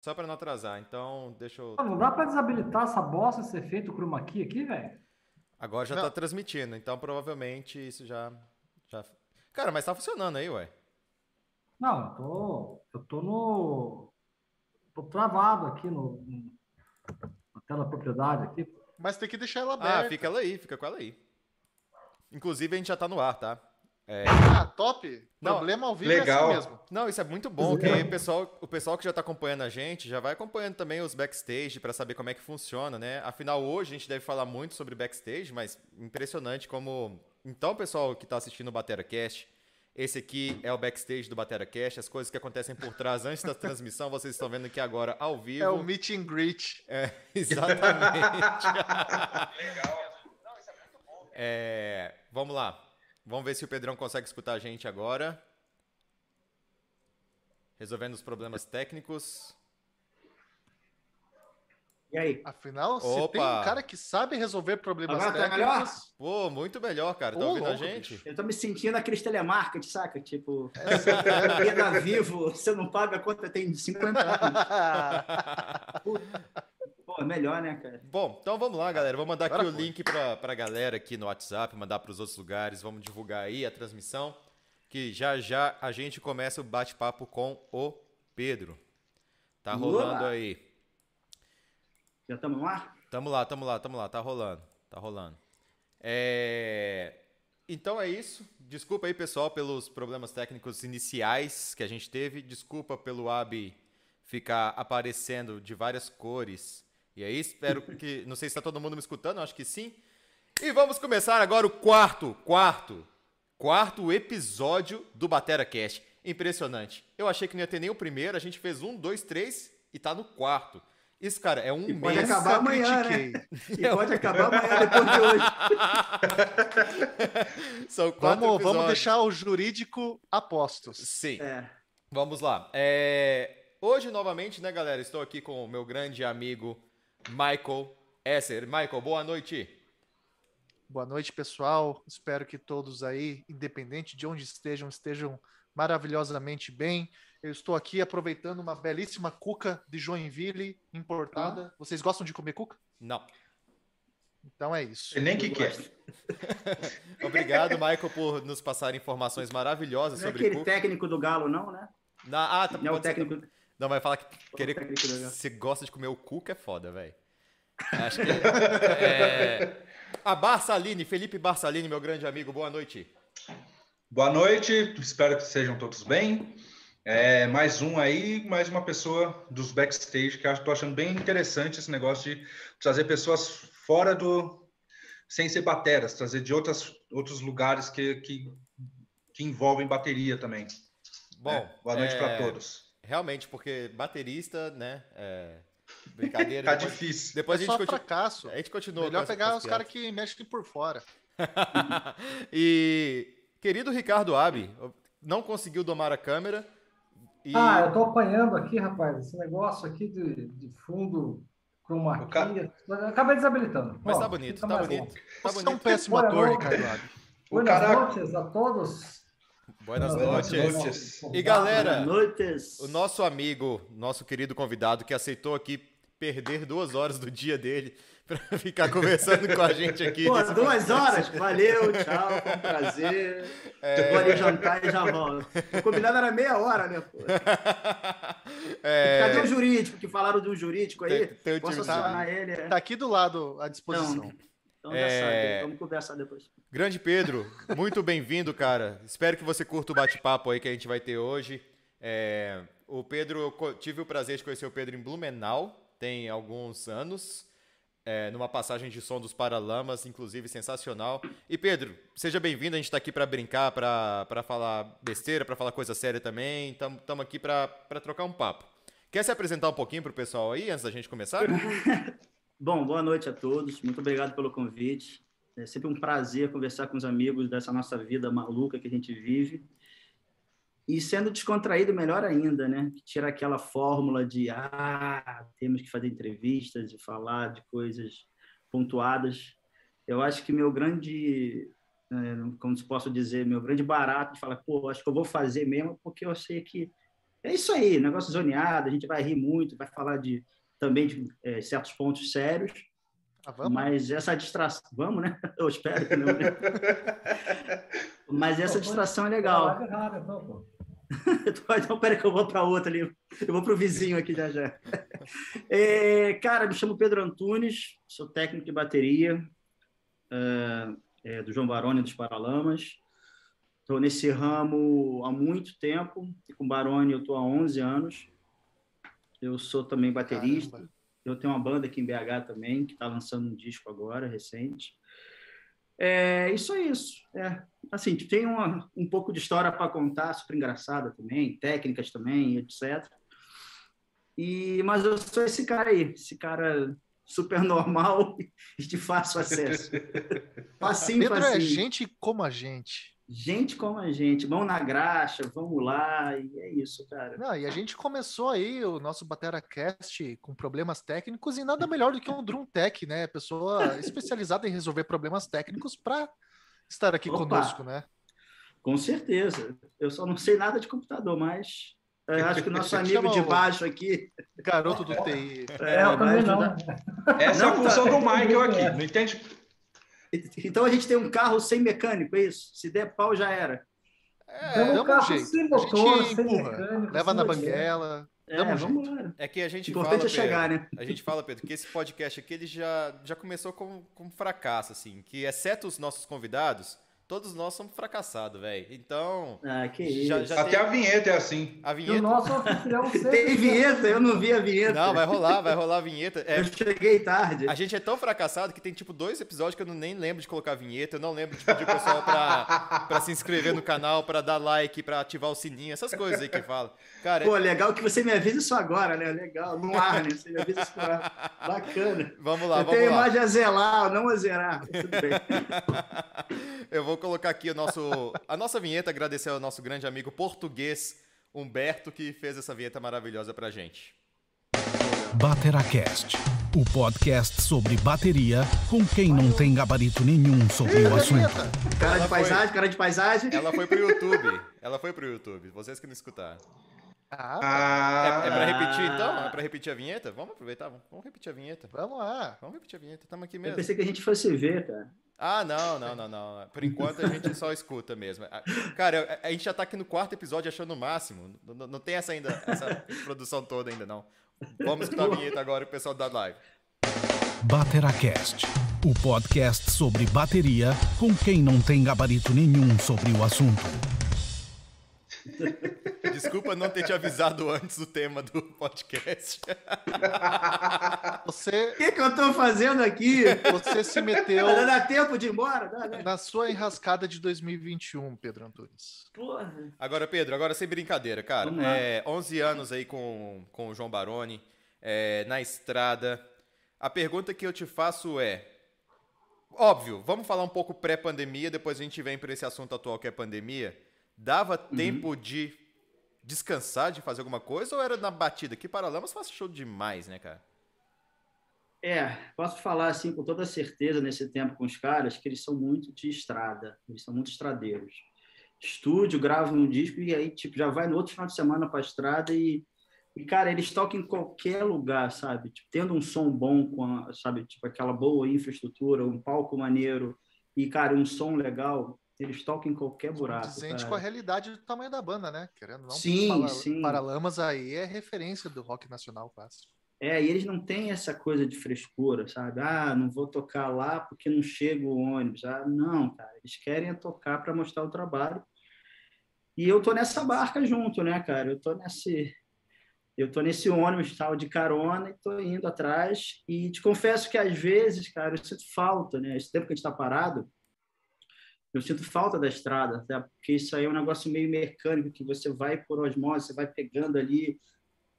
Só para não atrasar. Então, deixa eu. Não dá para desabilitar essa bosta, esse efeito chroma key aqui, velho? Agora já Não. tá transmitindo, então provavelmente isso já, já. Cara, mas tá funcionando aí, ué. Não, eu tô, eu tô no. Tô travado aqui no, na tela propriedade aqui. Mas tem que deixar ela Ah, aberta. fica ela aí, fica com ela aí. Inclusive, a gente já tá no ar, tá? É, Ah, top. Não, Problema ao vivo é legal. assim mesmo. Não, isso é muito bom, que o pessoal, o pessoal que já está acompanhando a gente já vai acompanhando também os backstage para saber como é que funciona, né? Afinal, hoje a gente deve falar muito sobre backstage, mas impressionante como. Então, pessoal que está assistindo o BateraCast, esse aqui é o backstage do BateraCast, as coisas que acontecem por trás antes da transmissão, vocês estão vendo aqui agora ao vivo. É o meet and greet. É, exatamente. É, vamos lá. Vamos ver se o Pedrão consegue escutar a gente agora. Resolvendo os problemas técnicos. E aí? Afinal, se Opa. tem um cara que sabe resolver problemas Agora tá melhor? técnicos... Pô, muito melhor, cara. Tá Ô, ouvindo a gente? bicho. Eu tô me sentindo aqueles telemarketing, saca? Tipo, é da Vivo, você não paga a conta tem 50 anos. Pô, é melhor, né, cara? Bom, então vamos lá, galera. Vou mandar aqui Agora o foi. link pra, pra galera aqui no WhatsApp, mandar para os outros lugares. Vamos divulgar aí a transmissão. Que já já a gente começa o bate-papo com o Pedro. Tá rolando aí. Já estamos ar? Tamo lá, tamo lá, tamo lá, tá rolando, tá rolando. É, Então é isso. Desculpa aí, pessoal, pelos problemas técnicos iniciais que a gente teve. Desculpa pelo AB ficar aparecendo de várias cores. E aí, espero que. Não sei se tá todo mundo me escutando, acho que sim. E vamos começar agora o quarto, quarto, quarto episódio do Batera Cast. Impressionante. Eu achei que não ia ter nem o primeiro, a gente fez um, dois, três e tá no quarto. Isso, cara, é um E pode mês. acabar Nunca amanhã, critiquei. né? E pode acabar amanhã depois de hoje. São quatro Vamos, vamos episódios. deixar o jurídico a postos. Sim. É. Vamos lá. É, Hoje, novamente, né, galera? Estou aqui com o meu grande amigo Michael Esser. Michael, boa noite. Boa noite, pessoal. Espero que todos aí, independente de onde estejam, estejam maravilhosamente bem. Eu estou aqui aproveitando uma belíssima cuca de Joinville importada. Vocês gostam de comer cuca? Não. Então é isso. Nem que quer. gosto. Obrigado, Michael, por nos passar informações maravilhosas Não é sobre aquele Cuca. técnico do Galo, não, né? Na... Ah, tá, Não é o pode ser- técnico. Não, vai falar que querer... você gosta de comer o Cuca é foda, velho. Acho que é... A Barçaline, Felipe Barçaline, meu grande amigo, boa noite. Boa noite, espero que sejam todos bem. É, mais um aí, mais uma pessoa dos backstage, que eu estou achando bem interessante esse negócio de trazer pessoas fora do. sem ser bateras, trazer de outras, outros lugares que, que, que envolvem bateria também. Bom, né? Boa noite é, para todos. Realmente, porque baterista, né? É... Brincadeira. Tá depois, difícil. depois é a só gente continua. fracasso. A gente continua. Melhor pegar os as caras que mexem por fora. e, querido Ricardo Abi, não conseguiu domar a câmera. E... Ah, eu tô apanhando aqui, rapaz, esse negócio aqui de, de fundo chroma O ca-. Acabei desabilitando. Mas Ó, tá bonito, tá bonito. bom. Tá Você é um bonito. péssimo ator. Ricardo Abi. Buenas cara- noites a todos. Buenas Buenas noites. noites. E galera, noites. o nosso amigo, nosso querido convidado que aceitou aqui perder duas horas do dia dele pra ficar conversando com a gente aqui. Pô, duas horas. Valeu, tchau, foi um prazer. É. Vou ali jantar e já volto. O combinado era meia hora, né? Pô? É, Cadê o jurídico? Que falaram de um jurídico aí? Tem- tem Posso do acionar ele? é? Tá aqui do lado à disposição. Então já É. sabe. Vamos conversar depois. Grande Pedro, muito bem-vindo, cara. Espero que você curta o bate-papo aí que a gente vai ter hoje. É, o Pedro, eu tive o prazer de conhecer o Pedro em Blumenau, tem alguns anos, é, numa passagem de som dos Paralamas, inclusive sensacional. E Pedro, seja bem-vindo, a gente está aqui para brincar, para falar besteira, para falar coisa séria também. Estamos aqui para trocar um papo. Quer se apresentar um pouquinho para o pessoal aí, antes da gente começar? Bom, boa noite a todos. Muito obrigado pelo convite. É sempre um prazer conversar com os amigos dessa nossa vida maluca que a gente vive. E sendo descontraído, melhor ainda, né? Tira aquela fórmula de ah, temos que fazer entrevistas e falar de coisas pontuadas. Eu acho que meu grande, é, como se posso dizer, meu grande barato de falar, pô, acho que eu vou fazer mesmo, porque eu sei que É isso aí, negócio zoneado, a gente vai rir muito, vai falar de também de é, certos pontos sérios. Ah? Mas essa distração. Vamos, né? Eu espero que não. Né? Mas essa distração é legal. então, peraí que eu vou para outra ali. Eu vou para o vizinho aqui já já. É, cara, me chamo Pedro Antunes, sou técnico de bateria é, é, do João Baroni dos Paralamas. Estou nesse ramo há muito tempo. E com o Baroni eu estou há 11 anos. Eu sou também baterista. Caramba. Eu tenho uma banda aqui em BH também, que está lançando um disco agora, recente. É, isso é isso. É, assim, tem uma, um pouco de história para contar, super engraçada também, técnicas também, etc. E, mas eu sou esse cara aí, esse cara super normal e de fácil acesso. Facinho, Pedro é facinho. é gente como a gente gente como a gente, mão na graxa, vamos lá, e é isso, cara. Não, e a gente começou aí o nosso BateraCast com problemas técnicos e nada melhor do que um Drum Tech, né? Pessoa especializada em resolver problemas técnicos para estar aqui Opa, conosco, né? Com certeza. Eu só não sei nada de computador, mas acho que o nosso amigo de baixo aqui. Garoto do TI. É, eu também não. Essa não, é a função tá... do Michael aqui. Não entende então a gente tem um carro sem mecânico, é isso? Se der pau, já era. É, um carro jeito. sem motor, sem mecânico. Leva na banguela. É, vamos lá. É que a gente Importante fala, é chegar, Pedro, né? A gente fala, Pedro, que esse podcast aqui ele já, já começou com, com um fracasso, assim. Que exceto os nossos convidados, todos nós somos fracassados, velho. Então. Ah, que já, já Até tem... a vinheta é assim. A vinheta. o nosso anfitrião sempre. Tem vinheta? Eu não vi a vinheta. Não, vai rolar, vai rolar a vinheta. É... Eu cheguei tarde. A gente é tão fracassado que tem tipo dois episódios que eu não, nem lembro de colocar a vinheta. Eu não lembro de pedir o pessoal pra, pra se inscrever no canal, pra dar like, pra ativar o sininho, essas coisas aí que fala. Cara, Pô, legal que você me avisa isso agora, né? Legal. No ar, né? Você me avisa isso agora. Bacana. Vamos lá, eu vamos tenho lá. imagem a zelar, não a zerar. Tudo bem. eu vou colocar aqui o nosso a nossa vinheta, agradecer ao nosso grande amigo português Humberto, que fez essa vinheta maravilhosa pra gente. Bateracast, o podcast sobre bateria com quem não tem gabarito nenhum sobre o assunto. Cara de paisagem, cara de paisagem. Ela foi pro YouTube. Ela foi pro YouTube. Vocês que não escutaram. Ah, é, é pra repetir então? É pra repetir a vinheta? Vamos aproveitar, vamos, vamos repetir a vinheta. Vamos lá. Vamos repetir a vinheta, estamos aqui mesmo. Eu pensei que a gente fosse ver, cara. Ah, não, não, não, não. Por enquanto a gente só escuta mesmo. Ah, cara, a gente já tá aqui no quarto episódio achando o máximo. Não, não tem essa ainda, essa produção toda ainda, não. Vamos escutar a vinheta agora o pessoal da live. Bateracast, o podcast sobre bateria com quem não tem gabarito nenhum sobre o assunto. Desculpa não ter te avisado antes do tema do podcast. Você... O que, que eu tô fazendo aqui? Você se meteu. Dá tempo de ir embora? Dá, né? Na sua enrascada de 2021, Pedro Antunes. Porra. Agora, Pedro, agora sem brincadeira, cara. É, 11 anos aí com, com o João Baroni, é, na estrada. A pergunta que eu te faço é: óbvio, vamos falar um pouco pré-pandemia, depois a gente vem para esse assunto atual que é pandemia. Dava uhum. tempo de descansar, de fazer alguma coisa, ou era na batida? Que Paralamas faz show demais, né, cara? É, posso falar assim com toda certeza nesse tempo com os caras que eles são muito de estrada, eles são muito estradeiros. Estúdio, grava um disco e aí tipo já vai no outro final de semana para a estrada e, e cara, eles tocam em qualquer lugar, sabe? Tipo, tendo um som bom com, a, sabe, tipo aquela boa infraestrutura, um palco maneiro e cara, um som legal, eles tocam em qualquer buraco. Dizente com a realidade do tamanho da banda, né? Querendo não. Sim, para, sim. Paralamas aí é referência do rock nacional clássico. É, e eles não têm essa coisa de frescura, sabe? Ah, não vou tocar lá porque não chega o ônibus. Ah, não, cara. Eles querem tocar para mostrar o trabalho. E eu tô nessa barca junto, né, cara? Eu tô nesse eu tô nesse ônibus tal de carona e tô indo atrás e te confesso que às vezes, cara, eu sinto falta, né? Esse tempo que a gente está parado, eu sinto falta da estrada, até porque isso aí é um negócio meio mecânico, que você vai por osmose, você vai pegando ali,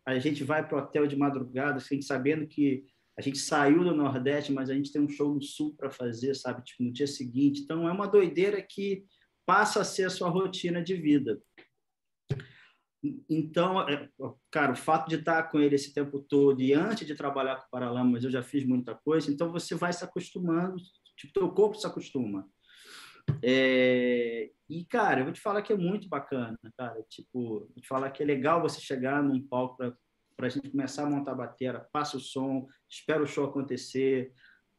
a gente vai para o hotel de madrugada, assim, sabendo que a gente saiu do Nordeste, mas a gente tem um show no Sul para fazer, sabe, tipo, no dia seguinte. Então, é uma doideira que passa a ser a sua rotina de vida. Então, é, cara, o fato de estar com ele esse tempo todo e antes de trabalhar com o Paralamas, eu já fiz muita coisa, então você vai se acostumando, tipo, teu corpo se acostuma. É, e, cara, eu vou te falar que é muito bacana, cara. Tipo, vou te falar que é legal você chegar num palco para a gente começar a montar a bateria, passa o som, espera o show acontecer,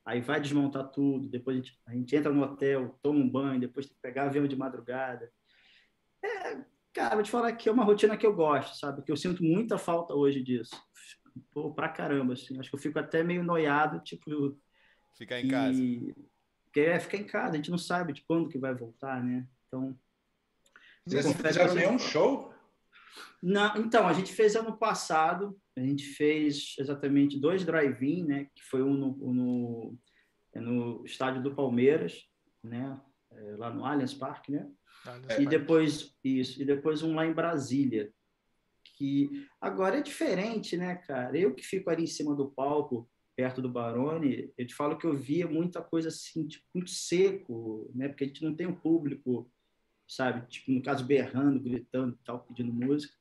aí vai desmontar tudo, depois a gente, a gente entra no hotel, toma um banho, depois tem que pegar avião de madrugada. É, cara, vou te falar que é uma rotina que eu gosto, sabe? Que eu sinto muita falta hoje disso. Pô, pra caramba, assim. Acho que eu fico até meio noiado, tipo... Ficar em e... casa. Porque é ficar em casa, a gente não sabe de quando que vai voltar, né? Então... Vocês não fizeram nenhum show? Não, então, a gente fez ano passado, a gente fez exatamente dois drive-in, né? Que foi um no, no, é no estádio do Palmeiras, né? É, lá no Allianz Parque, né? Allianz e depois isso, e depois um lá em Brasília. Que agora é diferente, né, cara? Eu que fico ali em cima do palco, perto do Barone, eu te falo que eu via muita coisa assim, tipo, muito seco, né? Porque a gente não tem um público, sabe? Tipo, no caso, berrando, gritando, tal, pedindo música.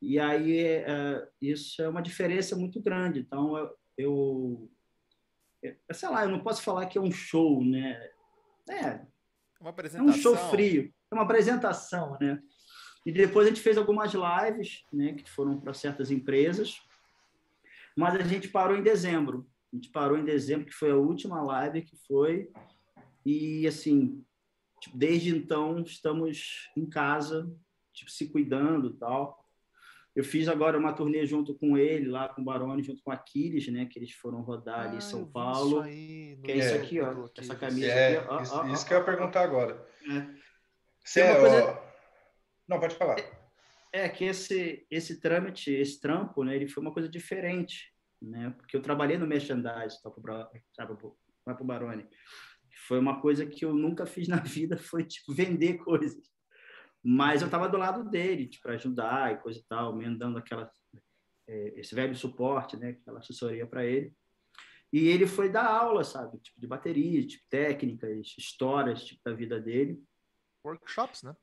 E aí é, isso é uma diferença muito grande. Então eu, eu, sei lá, eu não posso falar que é um show, né? É, uma apresentação. é um show frio, é uma apresentação, né? E depois a gente fez algumas lives, né, que foram para certas empresas, mas a gente parou em dezembro. A gente parou em dezembro, que foi a última live que foi. E assim, tipo, desde então estamos em casa, tipo, se cuidando, tal. Eu fiz agora uma turnê junto com ele, lá com o Baroni, junto com Aquiles, né? Que eles foram rodar ali em ah, São Paulo. Isso aí, que é isso aqui, ó. Essa camisa é, aqui, ó, isso, ó, isso ó, que eu ia perguntar agora. É. Você é, coisa... Não, pode falar. É, que esse, esse trâmite, esse trampo, né? Ele foi uma coisa diferente, né? Porque eu trabalhei no merchandising, tá, para o Baroni. Foi uma coisa que eu nunca fiz na vida, foi, tipo, vender coisas. Mas eu estava do lado dele, tipo, para ajudar e coisa e tal, mesmo dando aquela, é, esse velho suporte, né, aquela assessoria para ele. E ele foi dar aula, sabe, tipo de bateria, tipo técnicas, histórias, tipo da vida dele. Workshops, né?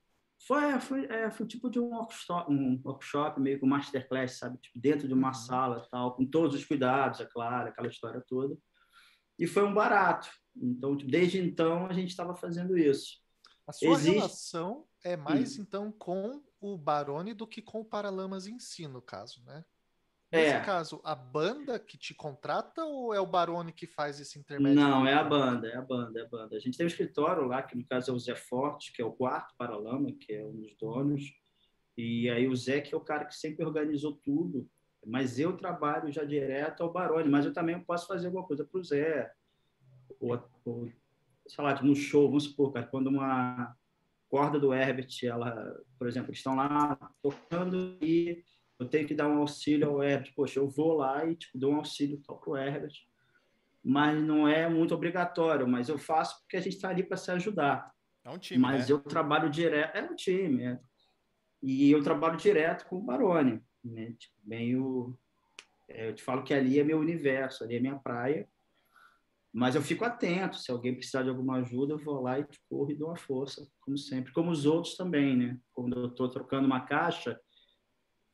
Foi, foi, é, foi tipo de um workshop, um workshop meio com masterclass, sabe, tipo dentro de uma uhum. sala, tal, com todos os cuidados, é claro, aquela história toda. E foi um barato. Então, tipo, desde então a gente estava fazendo isso. A sua Existe... relação é mais, hum. então, com o Barone do que com o Paralamas em si, no caso, né? Nesse é. caso, a banda que te contrata ou é o Barone que faz esse intermédio? Não, é a banda, é a banda, é a banda. A gente tem um escritório lá, que no caso é o Zé Forte, que é o quarto Paralama, que é um dos donos. E aí o Zé, que é o cara que sempre organizou tudo. Mas eu trabalho já direto ao Barone, mas eu também posso fazer alguma coisa para o Zé. Ou, ou sei lá, no show, vamos supor, cara, quando uma corda do Herbert, ela, por exemplo, estão lá tocando e eu tenho que dar um auxílio ao Herbert, poxa, eu vou lá e tipo, dou um auxílio para o Herbert, mas não é muito obrigatório, mas eu faço porque a gente está ali para se ajudar. É um time, Mas né? eu trabalho direto, é um time, é. E eu trabalho direto com o Barone, né? Tipo, meio, é, eu te falo que ali é meu universo, ali é minha praia, mas eu fico atento, se alguém precisar de alguma ajuda, eu vou lá e corro e dou uma força, como sempre. Como os outros também, né? Quando eu estou trocando uma caixa,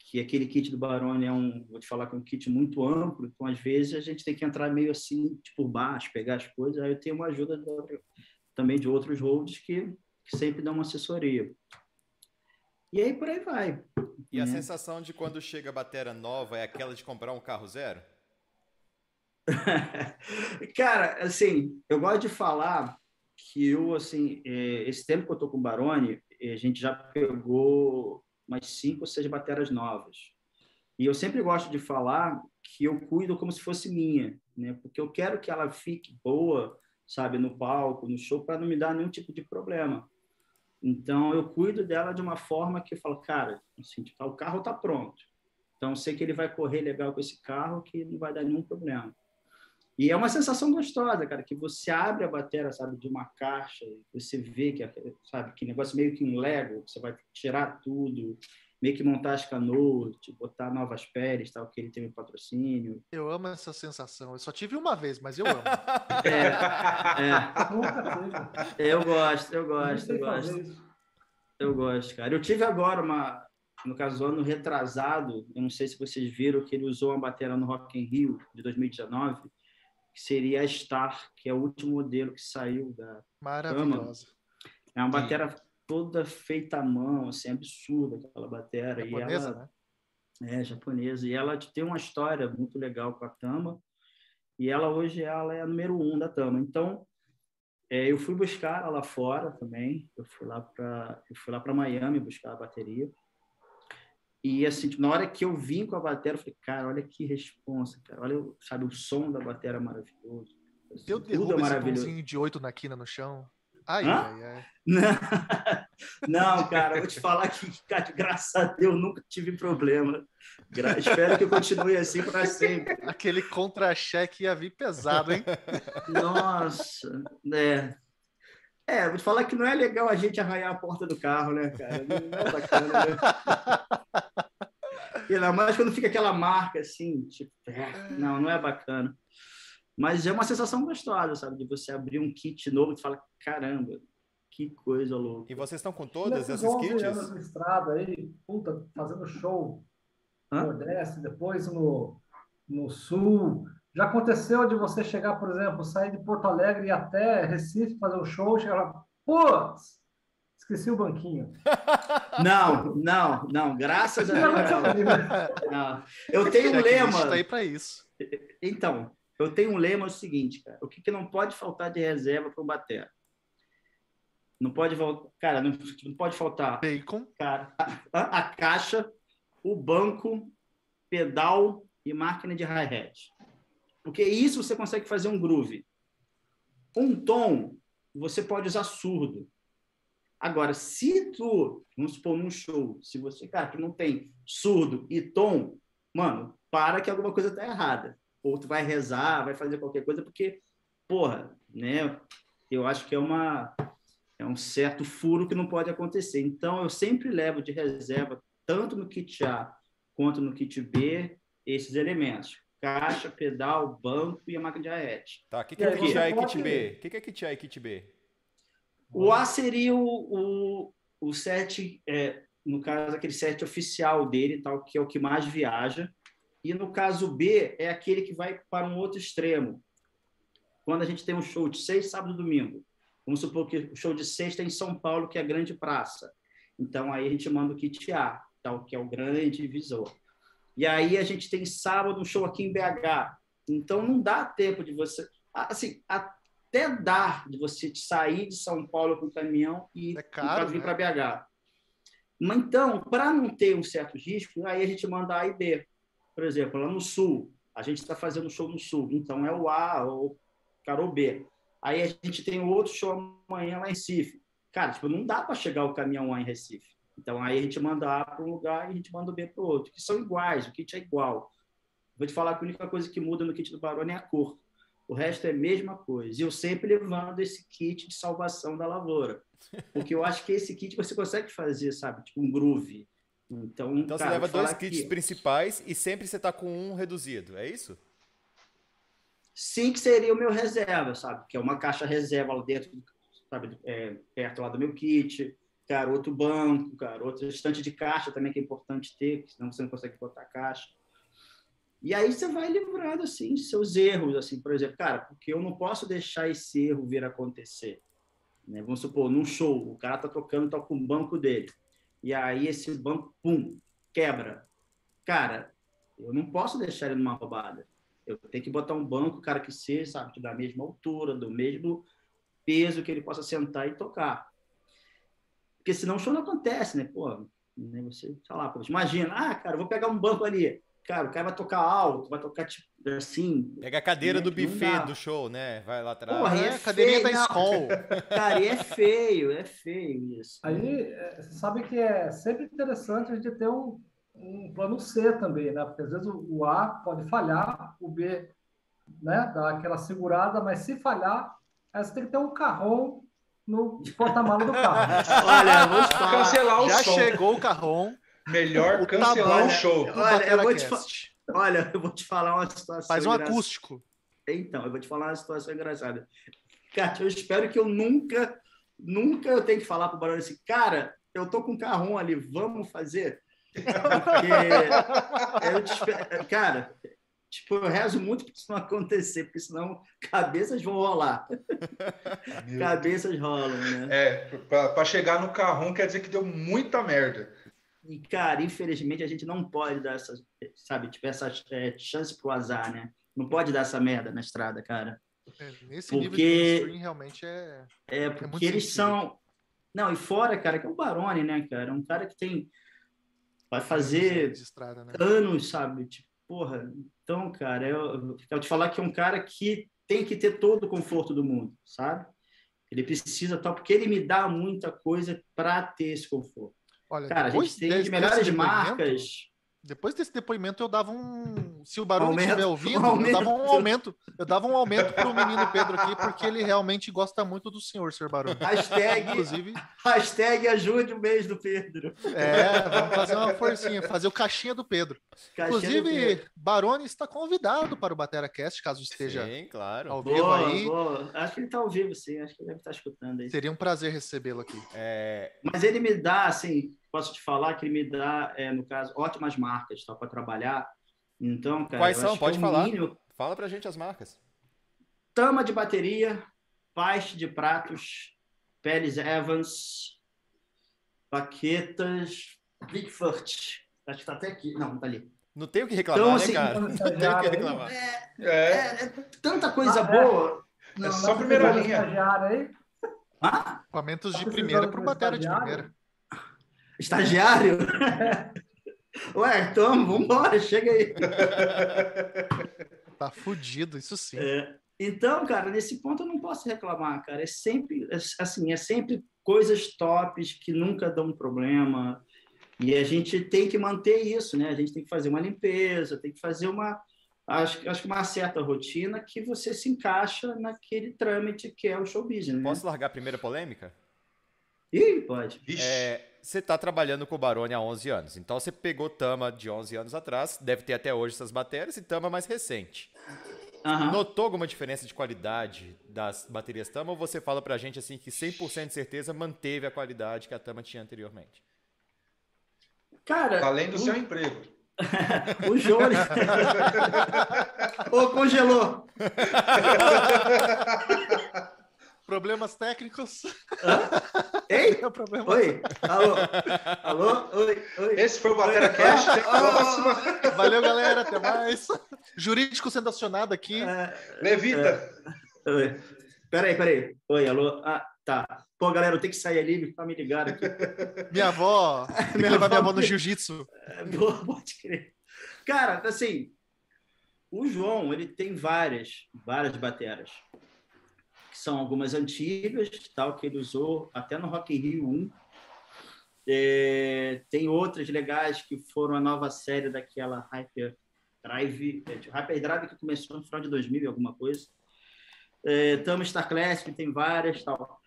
que aquele kit do Barone é um, vou te falar que é um kit muito amplo, então às vezes a gente tem que entrar meio assim, tipo, baixo, pegar as coisas, aí eu tenho uma ajuda de, também de outros holds que, que sempre dão uma assessoria. E aí por aí vai. E né? a sensação de quando chega a bateria nova é aquela de comprar um carro zero? Cara, assim, eu gosto de falar que eu, assim, é, esse tempo que eu tô com o Barone, a gente já pegou umas cinco ou seis baterias novas. E eu sempre gosto de falar que eu cuido como se fosse minha, né? Porque eu quero que ela fique boa, sabe, no palco, no show, para não me dar nenhum tipo de problema. Então, eu cuido dela de uma forma que eu falo, cara, assim, tipo, o carro está pronto. Então, eu sei que ele vai correr legal com esse carro, que não vai dar nenhum problema. E é uma sensação gostosa, cara, que você abre a bateria, sabe, de uma caixa, você vê que, sabe, que negócio meio que um Lego, você vai tirar tudo, meio que montar as canoas, tipo, botar novas peles, tal, que ele tem um patrocínio. Eu amo essa sensação. Eu só tive uma vez, mas eu amo. é, é. Eu gosto, eu gosto, eu gosto. Eu gosto, cara. Eu tive agora uma, no caso, ano retrasado, eu não sei se vocês viram que ele usou uma bateria no Rock in Rio de 2019, que seria a Star, que é o último modelo que saiu da Maravilhosa. É uma batera toda feita à mão, assim, absurda aquela batera. Japonesa, e ela, né? É, japonesa. E ela tem uma história muito legal com a Tama. E ela hoje ela é a número um da Tama. Então, é, eu fui buscar ela lá fora também. Eu fui lá para eu fui lá para Miami buscar a bateria. E assim, na hora que eu vim com a bateria, eu falei, cara, olha que responsa, cara. Olha, sabe, o som da bateria é maravilhoso. Assim, Eu tudo derrubo é maravilhoso. de oito na quina no chão. Ai, ai, ai. Não, não, cara, vou te falar que, cara, graças a Deus, nunca tive problema. Gra- Espero que eu continue assim para sempre. Aquele contra-cheque ia vir pesado, hein? Nossa, é. É, vou te falar que não é legal a gente arranhar a porta do carro, né, cara? Não é bacana, né? Ainda mais quando fica aquela marca assim, tipo, é, não, não é bacana. Mas é uma sensação gostosa, sabe? De você abrir um kit novo e falar, caramba, que coisa louca. E vocês estão com todas Nesses essas 11 kits? anos de estrada aí, puta, fazendo show no Hã? Nordeste, depois no, no Sul. Já aconteceu de você chegar, por exemplo, sair de Porto Alegre e ir até Recife fazer um show, chegar lá, putz, esqueci o banquinho. Não, não, não, graças a Deus. Eu tenho um lema. tá aí pra isso. Então, eu tenho um lema é o seguinte, cara. O que, que não pode faltar de reserva para o batera? Não pode faltar, cara, não, não pode faltar, Bacon. cara, a, a caixa, o banco, pedal e máquina de hi-hat. Porque isso você consegue fazer um groove. Um tom, você pode usar surdo. Agora, se tu, vamos supor, num show, se você, cara, que não tem surdo e tom, mano, para que alguma coisa tá errada. Ou tu vai rezar, vai fazer qualquer coisa, porque, porra, né? Eu acho que é uma é um certo furo que não pode acontecer. Então, eu sempre levo de reserva, tanto no kit A quanto no kit B, esses elementos. Caixa, pedal, banco e a máquina de arrete. Tá, o que, que é kit A e kit B? O que, que é kit A e kit B? O A seria o, o, o set, é, no caso, aquele set oficial dele, tal, que é o que mais viaja. E no caso B, é aquele que vai para um outro extremo. Quando a gente tem um show de seis, sábado e domingo. Vamos supor que o show de sexta é em São Paulo, que é a grande praça. Então, aí a gente manda o kit A, tal, que é o grande visor. E aí a gente tem sábado um show aqui em BH. Então, não dá tempo de você... Assim, até dar de você sair de São Paulo com o caminhão e É caro, vir né? para BH. Mas então, para não ter um certo risco, aí a gente manda A e B. Por exemplo, lá no Sul, a gente está fazendo show no Sul, então é o A ou cara, o B. Aí a gente tem outro show amanhã lá em Recife. Cara, tipo, não dá para chegar o caminhão lá em Recife. Então aí a gente manda A para um lugar e a gente manda o B para o outro, que são iguais, o kit é igual. Vou te falar que a única coisa que muda no kit do Barone é a cor. O resto é a mesma coisa. E eu sempre levando esse kit de salvação da lavoura. Porque eu acho que esse kit você consegue fazer, sabe? Tipo um groove. Então, Então cara, você leva dois kits que- principais e sempre você tá com um reduzido, é isso? Sim, que seria o meu reserva, sabe? Que é uma caixa reserva lá dentro, sabe? É, perto lá do meu kit. Cara, outro banco, cara, outro estante de caixa também que é importante ter, senão você não consegue botar caixa. E aí você vai livrando, assim, seus erros, assim, por exemplo, cara, porque eu não posso deixar esse erro vir acontecer. Né? Vamos supor, num show, o cara tá tocando, tá com o banco dele. E aí esse banco, pum, quebra. Cara, eu não posso deixar ele numa roubada. Eu tenho que botar um banco, cara, que seja, sabe, da mesma altura, do mesmo peso que ele possa sentar e tocar. Porque senão o show não acontece, né? Pô, né? você, sei lá, pô, imagina, ah, cara, eu vou pegar um banco ali. Cara, o cara vai tocar alto, vai tocar tipo assim. Pega a cadeira do Não buffet do show, né? Vai lá atrás. Porra, é, é cadeirinha feio, da escola. Cara, e é feio, é feio isso. Aí, é, você sabe que é sempre interessante a gente ter um, um plano C também, né? Porque às vezes o, o A pode falhar, o B, né, dá aquela segurada, mas se falhar, aí você tem que ter um carrão no porta-malas do carro. Olha, eu vou te falar. Cancelar o Já som. chegou o carrão. Melhor O cancelar o show. Olha, eu vou te. Olha, eu vou te falar uma situação. Faz um engraçada. acústico. Então, eu vou te falar uma situação engraçada. Cara, eu espero que eu nunca, nunca eu tenha que falar pro Barão assim, cara, eu tô com um carrão ali, vamos fazer? Porque eu te espero, cara, Tipo, eu rezo muito para isso não acontecer, porque senão cabeças vão rolar. cabeças rolam, né? É, para chegar no carrão quer dizer que deu muita merda. E, cara, infelizmente a gente não pode dar essa, sabe, tipo, essa é, chance pro azar, né? Não pode dar essa merda na estrada, cara. É, nesse Porque- nível de mainstream, realmente é. É, muito porque eles sensível. são. Não, e fora, cara, que é o Barone, né, cara? Um cara que tem. Vai fazer de estrada, né? anos, sabe? Tipo, porra. Então, cara, eu, eu te falar que é um cara que tem que ter todo o conforto do mundo, sabe? Ele precisa tal, porque ele me dá muita coisa para ter esse conforto. Olha, Cara, a gente tem as melhores marcas. Depois desse depoimento, eu dava um. Se o Barulho Aumento, estiver ouvindo, um eu dava um aumento. aumento. Eu dava um aumento pro menino Pedro aqui, porque ele realmente gosta muito do senhor, senhor Barulho. Hashtag, Inclusive, hashtag ajude o mês do Pedro. é, vamos fazer uma forcinha, fazer o caixinha do Pedro. Caixinha do Pedro. Inclusive, Barone está convidado para o BateraCast, caso esteja Sim, claro. ao vivo Boa, aí. boa. Acho que ele tá ao vivo, sim. Acho que ele deve estar escutando aí. Seria um prazer recebê-lo aqui. É, Mas ele me dá, assim, posso te falar que ele me dá, é, no caso, ótimas marcas tá, para trabalhar. Então, cara. Quais são? Pode é falar. mínimo- fala pra gente as marcas. Tama de bateria, Paiste de pratos, Peles Evans, Baquetas, Bigfoot. Acho que tá até aqui. Não, tá ali. Não tem o que reclamar, Então, né, assim, cara? Não tem o que reclamar. É, É, é, é tanta coisa Ah, é. boa. é Não, só não primeira linha. aí? Ah, Equipamentos Tá de primeira para o Batera de primeira. Estagiário? Ué, toma, vambora, chega aí. Tá fudido, isso sim. É, então, cara, nesse ponto eu não posso reclamar, cara. É sempre, é, assim, é sempre coisas tops que nunca dão problema. E a gente tem que manter isso, né? A gente tem que fazer uma limpeza, tem que fazer uma, acho, acho que uma certa rotina que você se encaixa naquele trâmite que é o show business, né? Posso largar a primeira polêmica? Ih, pode. É, você está trabalhando com o Barone há 11 anos. Então você pegou Tama de 11 anos atrás, deve ter até hoje essas baterias, e Tama mais recente. Aham. Notou alguma diferença de qualidade das baterias Tama ou você fala pra gente assim que 100% de certeza manteve a qualidade que a Tama tinha anteriormente? Cara, Além do o, seu emprego. o ele- Ô, congelou. Problemas técnicos. Ei? É o problema. Oi? Alô? Alô? Oi? Oi? Esse foi o Batera Cash. Até a próxima. Valeu, galera. Até mais. Jurídico sendo acionado aqui. É, Levita. Oi. Peraí, peraí. Oi, alô? Ah, tá. Pô, galera, eu tenho que sair ali, tá me ligado aqui. Minha avó. Tem que Minha levar minha avó- no jiu-jitsu. É, boa, pode crer. Cara, assim, o João, ele tem várias, várias bateras. São algumas antigas, tal, que ele usou até no Rock in Rio 1. É, tem outras legais que foram a nova série daquela Hyper Drive, é, tipo, Hyper Drive que começou no final de 2000 e alguma coisa. É, Tamo Star Classic, tem várias, tal.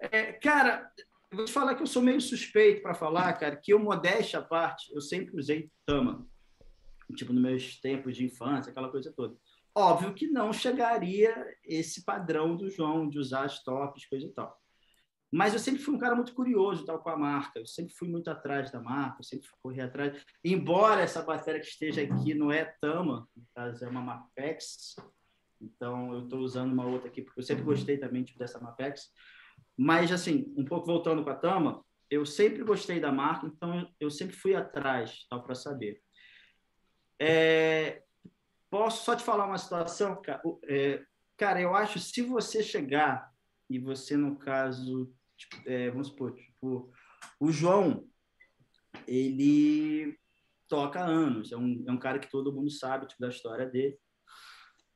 É, cara, vou te falar que eu sou meio suspeito para falar, cara, que eu, modéstia à parte, eu sempre usei Tama. Tipo, nos meus tempos de infância, aquela coisa toda. Óbvio que não chegaria esse padrão do João de usar tops, coisa e tal. Mas eu sempre fui um cara muito curioso tal com a marca. Eu sempre fui muito atrás da marca, eu sempre correr atrás. Embora essa bateria que esteja aqui não é Tama, no caso é uma Mapex. Então eu estou usando uma outra aqui porque eu sempre gostei também tipo, dessa Mapex. Mas assim, um pouco voltando com a Tama, eu sempre gostei da marca, então eu, eu sempre fui atrás, tal para saber. É, posso só te falar uma situação, é, cara, eu acho se você chegar e você no caso, tipo, é, vamos supor, tipo, o João, ele toca anos, é um, é um cara que todo mundo sabe tipo, da história dele.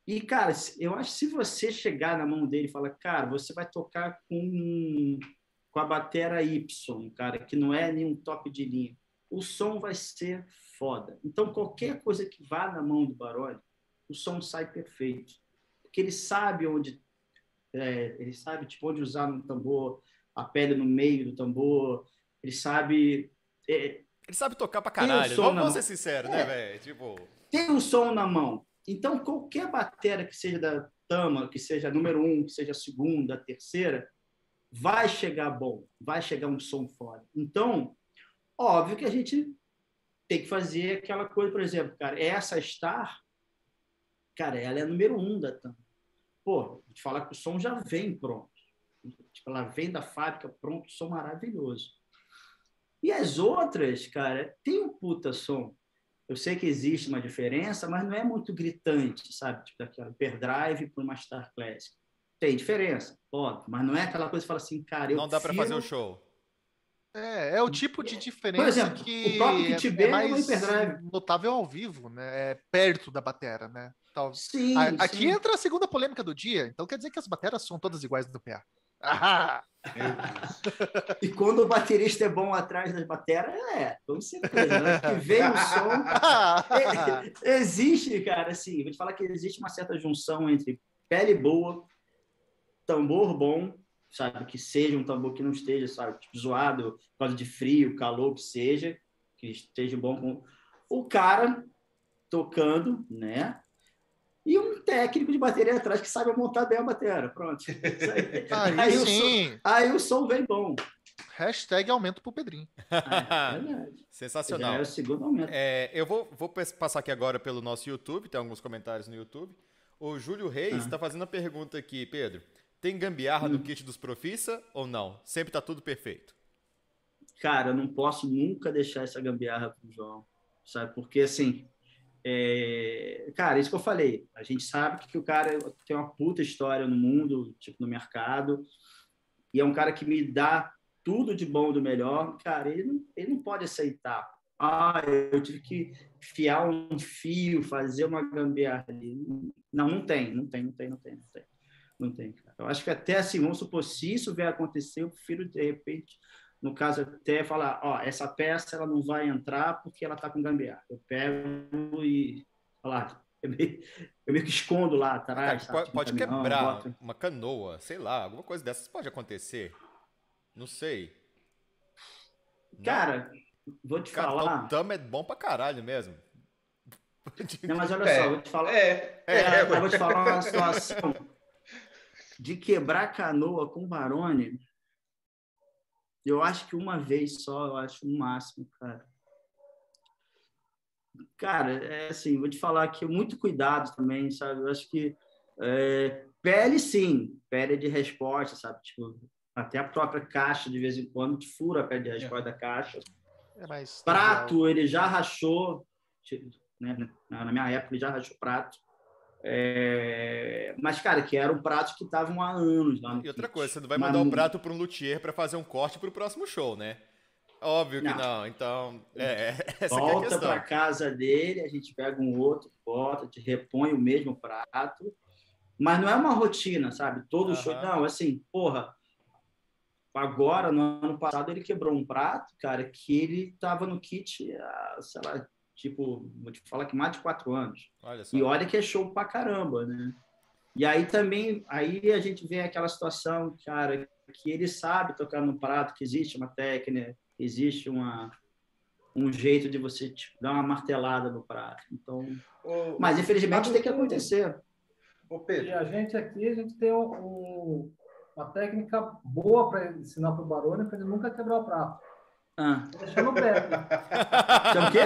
E, cara, eu acho que se você chegar na mão dele e falar, cara, você vai tocar com, com a batera Y, cara, que não é nenhum top de linha, o som vai ser foda. Então, qualquer coisa que vá na mão do Baroli, o som sai perfeito. Porque ele sabe onde é, ele sabe tipo, onde usar no tambor, a pele no meio do tambor, ele sabe é, Ele sabe tocar pra caralho. som Vamos, vamos ser sinceros, É. né, velho? Tipo, tem o som na mão. Então, qualquer bateria que seja da Tama, que seja número um, que seja a segunda, a terceira, vai chegar bom, vai chegar um som foda. Então, óbvio que a gente tem que fazer aquela coisa, por exemplo, cara, essa Star, cara, ela é a número um da TAM. Pô, te falar que o som já vem pronto. Tipo, ela vem da fábrica pronto, som maravilhoso. E as outras, cara, tem um puta som. Eu sei que existe uma diferença, mas não é muito gritante, sabe? Tipo daquela Hyperdrive para uma Star Classic. Tem diferença, óbvio, mas não é aquela coisa que fala assim, cara, eu Não dá para fazer o show. É, é o tipo de diferença Por exemplo, que o próprio Kit é, B é é mais Hyperdrive. notável ao vivo, né? É perto da batera, né? Tal- Sim, A- Aqui sim. entra a segunda polêmica do dia, então quer dizer que as bateras são todas iguais no PA. Ah. E quando o baterista é bom atrás das bateras, é, com certeza. Né? Que vem o som. É, existe, cara, assim, vou te falar que existe uma certa junção entre pele boa, tambor bom, sabe, que seja um tambor que não esteja, sabe, tipo, zoado por causa de frio, calor, que seja, que esteja bom com o cara tocando, né? E um técnico de bateria atrás que sabe montar bem a bateria. Pronto. Aí. Aí, o som, sim, aí o som vem bom. hashtag aumento pro Pedrinho. Ah, é verdade. Já Sensacional. é o segundo aumento. É, eu vou, vou passar aqui agora pelo nosso YouTube, tem alguns comentários no YouTube. O Júlio Reis Ah. está fazendo a pergunta aqui, Pedro. Tem gambiarra Hum. no kit dos Profissa ou não? Sempre tá tudo perfeito. cara, eu não posso nunca deixar essa gambiarra pro João, sabe? Porque, assim, é... cara, isso que eu falei, a gente sabe que o cara tem uma puta história no mundo, tipo, no mercado, e é um cara que me dá tudo de bom do melhor, cara, ele não, ele não pode aceitar. Ah, eu tive que fiar um fio, fazer uma gambiarra ali. Não, não tem, não tem, não tem, não tem, não tem. Não tem, cara. Eu acho que até assim, vamos supor, se isso vier acontecer, eu prefiro, de repente, no caso, até falar, ó, essa peça ela não vai entrar porque ela tá com gambiarra. Eu pego e falar, eu meio, eu meio que escondo lá Cara, atrás. sabe? pode, pode caminhão, quebrar boto- uma canoa, sei lá, alguma coisa dessas pode acontecer. Não sei. Não? Cara, vou te Cara, falar. então Tama é bom pra caralho mesmo. Não, mas olha É. só, vou te falar. É, É, eu vou te falar uma situação de quebrar canoa com Barone. Eu acho que uma vez só, eu acho o máximo, cara. Cara, é assim, vou te falar que muito cuidado também, sabe? Eu acho que é, pele, sim, pele de resposta, sabe? Tipo, até a própria caixa, de vez em quando, te fura a pele de resposta da caixa. É mais Prato, ele já rachou, tipo, né? na minha época ele já rachou prato. É, Mas, cara, que eram pratos que estavam há anos lá no E outra kit. coisa, você não vai mandar um não- prato para um luthier para fazer um corte pro próximo show, né? Óbvio que Não. não. Então, é, essa é Volta questão. para casa dele, a gente pega um outro, bota, te repõe o mesmo prato. Mas não é uma rotina, sabe? Todo show. Não, assim, porra. Agora, no ano passado, ele quebrou um prato, cara, que ele tava no kit sei lá, tipo, vou te falar que mais de quatro anos. Olha só. E olha que é show pra caramba, né? E aí também, aí a gente vê aquela situação, cara, que ele sabe tocar no prato, que existe uma técnica, existe uma, um jeito de você tipo, dar uma martelada no prato. Então, Ô, mas infelizmente Sabe tem que acontecer. ô E Pedro, a gente aqui, a gente tem um- um- uma técnica boa para ensinar para o Barone, para ele nunca quebrar o prato. Ah, Deixa no chama o quê?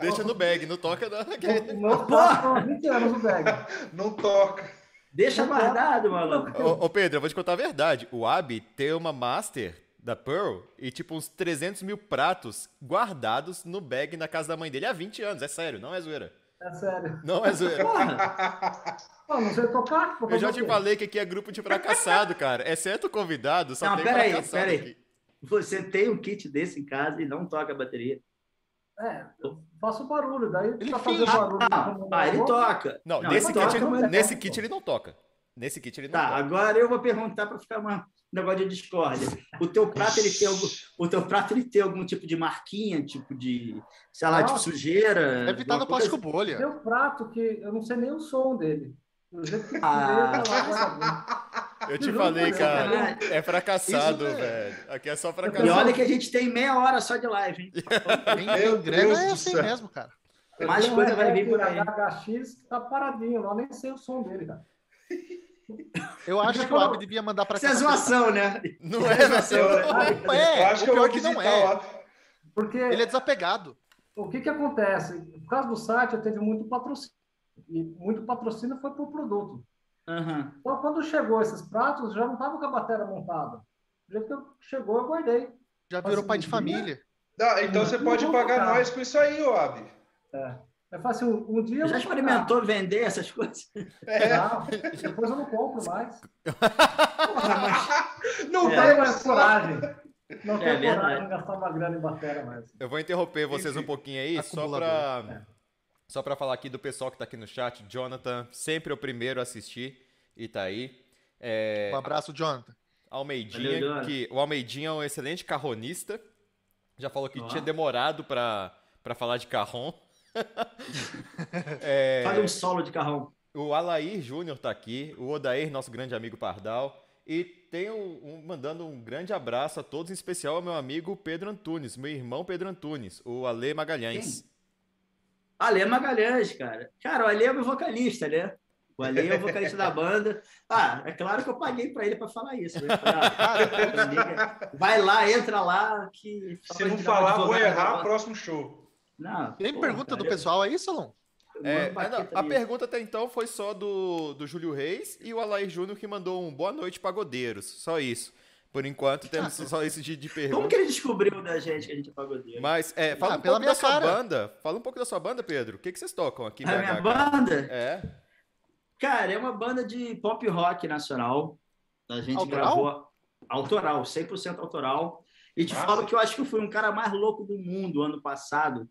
Deixa no bag, não toca não. O meu prato estão há 20 anos no bag. não toca. Deixa guardado, maluco. Ô, ô, Pedro, eu vou te contar a verdade. O Abi tem uma Master da Pearl e tipo uns 300 mil pratos guardados no bag na casa da mãe dele há 20 anos. É sério, não é zoeira. É sério. Não é zoeira. Porra, Pô, não sei tocar? Eu já te falei que aqui é grupo de fracassado, cara. Exceto o convidado, só Não, tem pera aí, fracassado pera aí. aqui. Você tem um kit desse em casa e não toca a bateria. É, eu faço barulho, daí Ele pra fazer finge. barulho. Ah, ah, ele eu toca. Não, Não, nesse, ele kit, toca, mas- nesse kit ele não toca. Nesse kit ele não Tá, toca. agora eu vou perguntar para ficar uma- um negócio de discórdia. O teu prato ele tem algum, o teu prato ele tem algum tipo de marquinha, tipo de, sei lá, tipo Nossa. sujeira? Deve estar no alguma coisa plástico bolha. Tem um prato que eu não sei nem o som dele. Jeito que Ah. ah. tá lá. Eu te falei, por cara. É fracassado, Isso é- velho. Aqui é só E fracassado. olha que a gente tem meia hora só de live, hein? Meu Deus é do assim céu. mesmo, cara. Mais Tem um coisa vai vir por aí. HX que tá paradinho lá, nem sei o som dele, cara. Eu acho que o Abi devia mandar pra Isso é cá. zoação, né? Não é, velho. zoação, né? Eu É, acho o que eu pior que não é. lá. Porque Ele é desapegado. o que que acontece? Por causa do site, eu teve muito patrocínio. E muito patrocínio foi por produto. Aham. Então, quando chegou esses pratos, já não estava com a bateria montada. Do jeito que chegou, eu guardei. Já virou Assim, pai de família. Ah, então você pode pagar nós com isso aí, ô Abi. Eu assim, um, dia... Já experimentou vender essas coisas? É. Não, depois eu não compro mais. Porra, mas Não Não É. tenho mais coragem. Não É tenho coragem de gastar uma grana em bateria mais. Eu vou interromper vocês um pouquinho aí, só acumulador. Só pra falar aqui do pessoal que tá aqui no chat. Jonathan, sempre o primeiro a assistir e tá aí. É, Um abraço, Jonathan. Almeidinha, Valeu, que o Almeidinha é um excelente carronista. Já falou que tinha demorado pra, pra falar de carrom. É, faz um solo de carrão. O Alair Júnior tá aqui, o Odair, nosso grande amigo Pardal. E tenho um, mandando um grande abraço a todos, em especial ao meu amigo Pedro Antunes, meu irmão Pedro Antunes, o Ale Magalhães. Ale Magalhães, cara. Cara, o Ale é meu vocalista, né? O Ale é o vocalista da banda. Ah, é claro que eu paguei pra ele pra falar isso. Né? Falei, ah, vai lá, entra lá. Que Se não falar, vou errar, próximo show. Não, Tem porra, pergunta do cara, pessoal aí, Salom? É, a nisso. pergunta até então foi só do, do Júlio Reis e o Alair Júnior que mandou um boa noite, pagodeiros. Só isso. Por enquanto temos só isso de, de Como pergunta. que ele descobriu da gente que a gente é pagodeiro? Mas, é, fala Ah, um pela pouco minha da sua cara. banda. Fala um pouco da sua banda, Pedro. O que, que vocês tocam aqui A BH, minha cara? banda? É. Cara, é uma banda de pop rock nacional. A gente Autoral? gravou autoral, 100% autoral. E te falo que eu acho que eu fui um cara mais louco do mundo ano passado,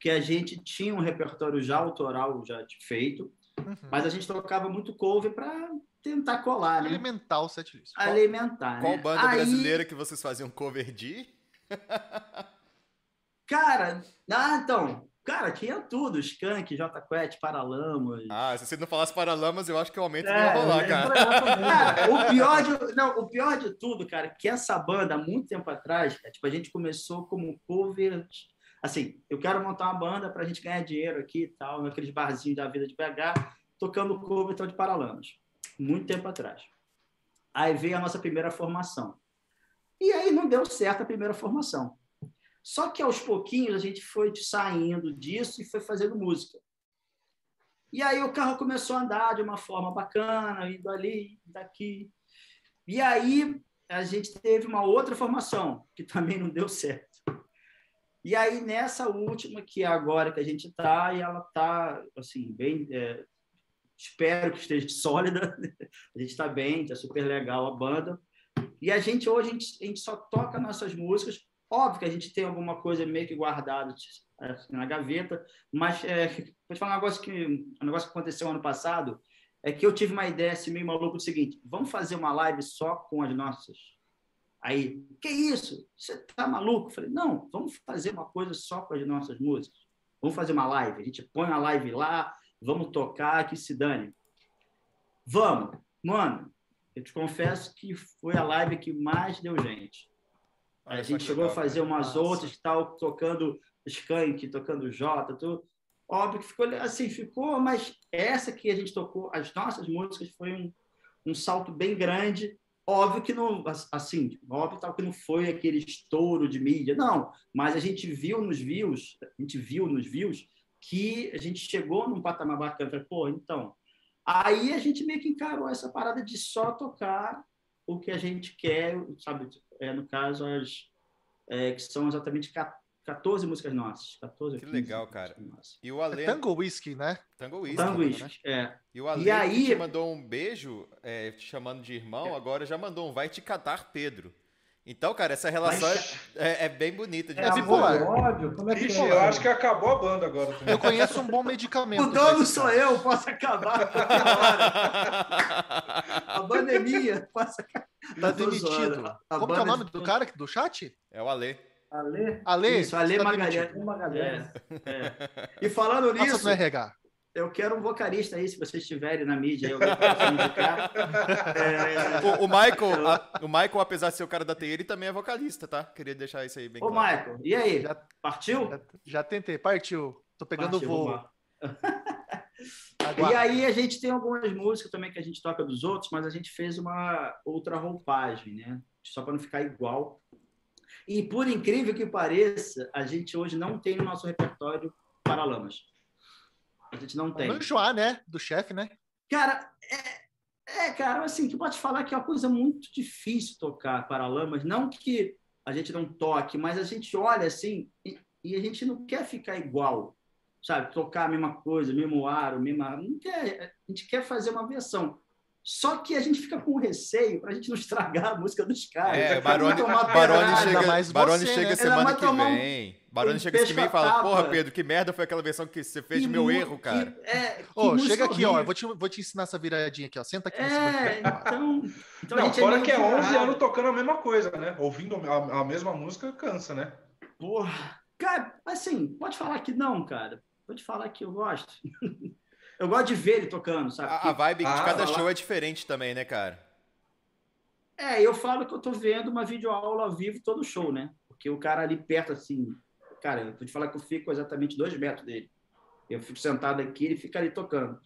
que a gente tinha um repertório já autoral já feito, Uhum. mas a gente tocava muito cover para tentar colar, né? Alimentar o setlist. Alimentar, Qual né? banda Aí, brasileira que vocês faziam cover de? Cara, ah, então, cara, tinha tudo, Skank, J Quest, Paralamas. Ah, se você não falasse Paralamas, eu acho que o aumento não É, ia rolar, eu cara. Cara, o pior, de, não, o pior de tudo, cara, que essa banda, há muito tempo atrás, cara, tipo, a gente começou como cover. Assim, eu quero montar uma banda pra gente ganhar dinheiro aqui e tal, naqueles barzinhos da vida de BH, tocando cover então, de Paralamas. Muito tempo atrás. Aí veio a nossa primeira formação. E aí não deu certo a primeira formação. Só que aos pouquinhos a gente foi saindo disso e foi fazendo música. E aí o carro começou a andar de uma forma bacana, indo ali, daqui. E aí a gente teve uma outra formação, que também não deu certo. E aí nessa última, que é agora que a gente está, e ela está, assim, bem... é, espero que esteja sólida. A gente está bem, está super legal a banda. E a gente hoje, a gente, a gente só toca nossas músicas. Óbvio que a gente tem alguma coisa meio que guardada assim, na gaveta, mas é, vou te falar um negócio que um negócio que aconteceu ano passado é que eu tive uma ideia assim, meio maluca do seguinte: vamos fazer uma live só com as nossas. Aí, que isso? Você tá maluco? Eu falei, não, vamos fazer uma coisa só com as nossas músicas. Vamos fazer uma live. A gente põe a live lá, vamos tocar, que se dane. Vamos. Mano, eu te confesso que foi a live que mais deu gente. Olha A gente chegou a fazer cara. umas Massa. outras que tal tocando Skank, tocando Jota, tudo. Óbvio que ficou assim, ficou, mas essa que a gente tocou, as nossas músicas, foi um, um salto bem grande. Óbvio que não, assim, óbvio tal que não foi aquele estouro de mídia, não. Mas a gente viu nos views, a gente viu nos views que a gente chegou num patamar bacana. Falei, pô, então. Aí a gente meio que encarou essa parada de só tocar o que a gente quer, sabe? É, no caso, as é, que são exatamente 14 músicas nossas. 14 Que 15 legal, cara. nossas. E o Ale... É Tango Whisky, né? Tango Whisky. Tango né? Whisky, é. E o Ale E aí- que te mandou um beijo, é, te chamando de irmão, agora já mandou um vai te catar, Pedro. Então, cara, essa relação Vai é, é bem bonita de É É bipolar. ódio, como é que Ixi, é? eu acho que acabou a banda agora também. Eu conheço um bom medicamento. O dono sou cara. eu, posso acabar a qualquer hora. A banda é minha, posso acabar. Tá demitido. Como que é o nome do cara aqui do chat? É o Ale. Ale, Ale. Isso, Ale tá Magalhães. galera. É, é. E falando Passa nisso, RH. eu quero um vocalista aí, se vocês estiverem na mídia, eu. É, O, o Michael, a- o Michael, apesar de ser o cara da TI, ele também é vocalista, tá? Queria deixar isso aí bem Ô, claro. Michael, e aí? Já- Partiu? Já, já tentei. Partiu. Tô pegando Partiu, voo. E aí a gente tem algumas músicas também que a gente toca dos outros, mas a gente fez uma outra roupagem, né? Só para não ficar igual. E por incrível que pareça, a gente hoje não tem no nosso repertório Paralamas. A gente não tem. Não enjoar, né? Do chefe, né? Cara, é, é, cara, assim, que pode falar que é uma coisa muito difícil tocar Paralamas, não que a gente não toque, mas a gente olha assim e, e a gente não quer ficar igual, sabe? Tocar a mesma coisa, mesmo aro, mesma. Não quer, a gente quer fazer uma versão. Só que a gente fica com receio para a gente não estragar a música dos caras. É, Barone, Barone chega, mais Barone você, chega né? semana que tomar um- vem. Barone um chega esse mês e fala. Porra, Pedro, que merda foi aquela versão que você fez de Que meu erro, cara. que- é, que música chega aqui, ó. horrível. Vou te, vou te ensinar essa viradinha aqui, ó. Senta aqui nesse É, então. então a Não, gente fora meio que é 11 virado. anos tocando a mesma coisa, né? Ouvindo a, a mesma música cansa, né? Porra. Cara, assim, pode falar que não, cara. Pode falar que eu gosto. eu gosto de ver ele tocando, sabe? A, a vibe de Ah, cada falar- show é diferente também, né, cara? É, eu falo que eu tô vendo uma videoaula ao vivo todo show, né? Porque o cara ali perto, assim, cara, eu vou te falar que eu fico exatamente dois metros dele. Eu fico sentado aqui, ele fica ali tocando.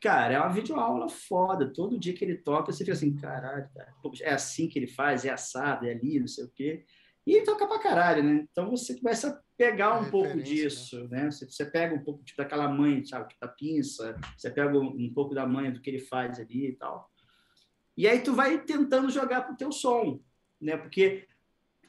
Cara, é uma videoaula foda. Todo dia que ele toca, você fica assim, caralho, cara, é assim que ele faz, é assado, é ali, não sei o quê. E ele toca pra caralho, né? Então você começa a pegar um É pouco referência, disso, né? Você, você pega um pouco tipo, daquela mãe, sabe, da pinça, você pega um, um pouco da manha do que ele faz ali e tal. E aí tu vai tentando jogar pro teu som, né? Porque,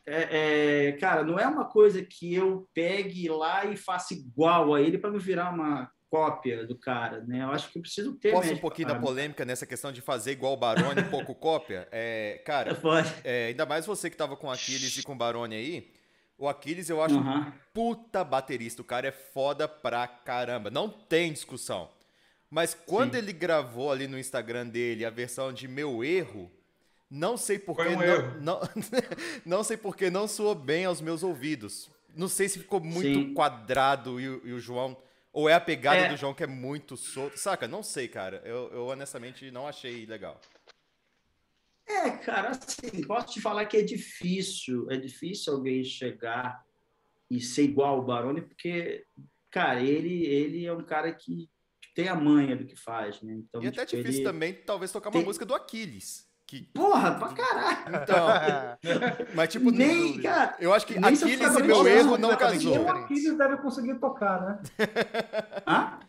é, é, cara, não é uma coisa que eu pegue lá e faça igual a ele para não virar uma cópia do cara, né? Eu acho que eu preciso ter Posso um pouquinho da polêmica nessa questão de fazer igual o Barone, um pouco cópia? É, cara, Pode. é, ainda mais você que tava com Aquiles e com o Barone aí. O Aquiles eu acho um Aham. puta baterista. O cara é foda pra caramba. Não tem discussão. Mas quando Sim. ele gravou ali no Instagram dele a versão de Meu Erro, não sei por que um não, erro. não, não sei por que não soou bem aos meus ouvidos. Não sei se ficou muito Sim. quadrado e, o- e o João. Ou é a pegada É. do João que é muito solto. Saca? Não sei, cara. Eu, eu honestamente não achei legal. É, cara, assim, posso te falar que é difícil, é difícil alguém chegar e ser igual ao Barone, porque, cara, ele, ele é um cara que tem a manha do que faz, né? Então, E até tipo, difícil ele- também, talvez, tocar uma tem- música do Aquiles. Que, Porra, pra caralho! então, mas tipo, Nem, cara, eu acho que Aquiles e meu erro não completamente casou. Nem o. Aquiles deve conseguir tocar, né? hã?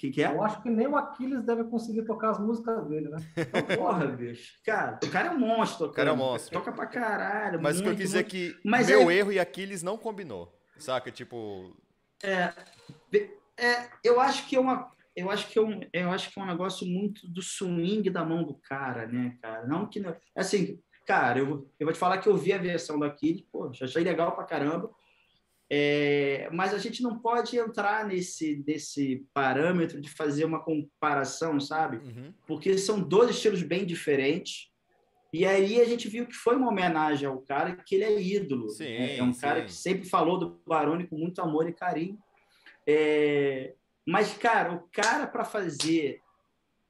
O que que é? Eu acho que nem o Aquiles deve conseguir tocar as músicas dele, né? Então, Porra, bicho. Cara, o cara é um monstro. O cara é um monstro. Toca pra caralho. Mas o que eu muito, quis dizer é que Mas meu aí- erro e Aquiles não combinou. Saca? Tipo, É, eu acho que é uma. Eu acho que é um, eu acho que é um negócio muito do swing da mão do cara, né, cara? Não que não, assim, cara, eu, eu vou te falar que eu vi a versão do Aquiles, pô, já achei legal pra caramba. É, mas a gente não pode entrar nesse nesse parâmetro de fazer uma comparação, sabe? uhum. porque são dois estilos bem diferentes. E aí a gente viu que foi uma homenagem ao cara, que ele é ídolo. Sim, né? É um cara sim. que sempre falou do Barone com muito amor e carinho. É, Mas, cara, o cara para fazer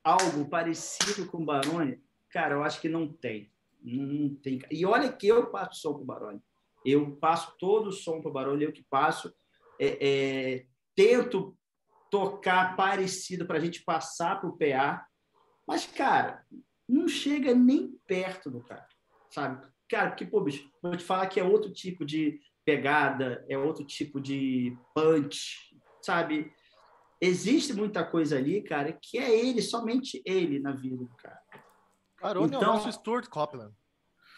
algo parecido com o Barone, cara, eu acho que não tem. Não, tem. E olha que eu passo som pro Barone. Eu passo todo o som pro Barone, eu que passo. É, é, tento tocar parecido para a gente passar pro PA. Mas, cara, não chega nem perto do cara, sabe? Cara, porque, pô, bicho, vou te falar que é outro tipo de pegada, é outro tipo de punch, sabe? Existe muita coisa ali, cara, que é ele, somente ele na vida do cara. Barone é o Então- nosso Stuart Copeland.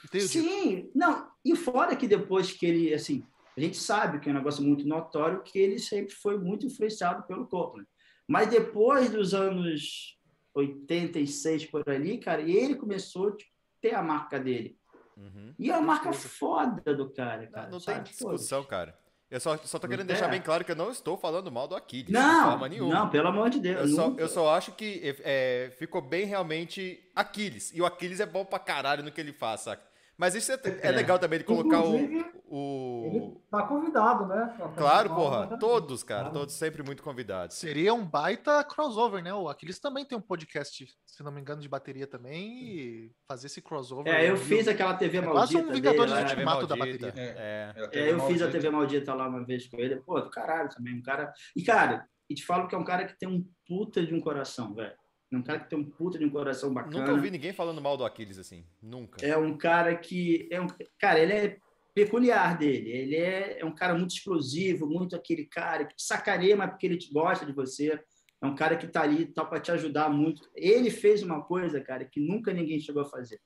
Entendi. Sim, não, e fora que depois que ele, assim, a gente sabe que é um negócio muito notório que ele sempre foi muito influenciado pelo Copland. Mas depois dos anos 86 por ali, cara, ele começou a ter a marca dele. Uhum. E é uma marca foda do cara, Não, cara. não tem sabe? discussão, cara. Eu só, só tô Não querendo tem. deixar bem claro que eu não estou falando mal do Aquiles. de Não, forma nenhuma. não, pelo amor de Deus. Eu só, eu só acho que é, ficou bem realmente Aquiles. E o Aquiles é bom pra caralho no que ele faz, saca? Mas isso é, é É. legal também de colocar o, Inclusive, o. Ele tá convidado, né? Claro, porra. né? Todos, cara. Claro. Todos sempre muito convidados. Seria um baita crossover, né? O Aquiles também tem um podcast, se não me engano, de bateria também. E fazer esse crossover. É, eu viu? fiz aquela TV É quase maldita. um Vingadores dele, do lá. Ultimato da Maldita. bateria. É. É, eu fiz a TV maldita lá uma vez com ele. Pô, do caralho também. Um cara. E, cara, e te falo que é um cara que tem um puta de um coração, velho. É um cara que tem um puta de um coração bacana. Nunca ouvi ninguém falando mal do Aquiles assim. Nunca. É um cara que. É um, cara, ele é peculiar dele. Ele é, é um cara muito explosivo, muito aquele cara que te sacaneia, mas porque ele te gosta de você. é um cara que está ali tá para te ajudar muito. Ele fez uma coisa, cara, que nunca ninguém chegou a fazer.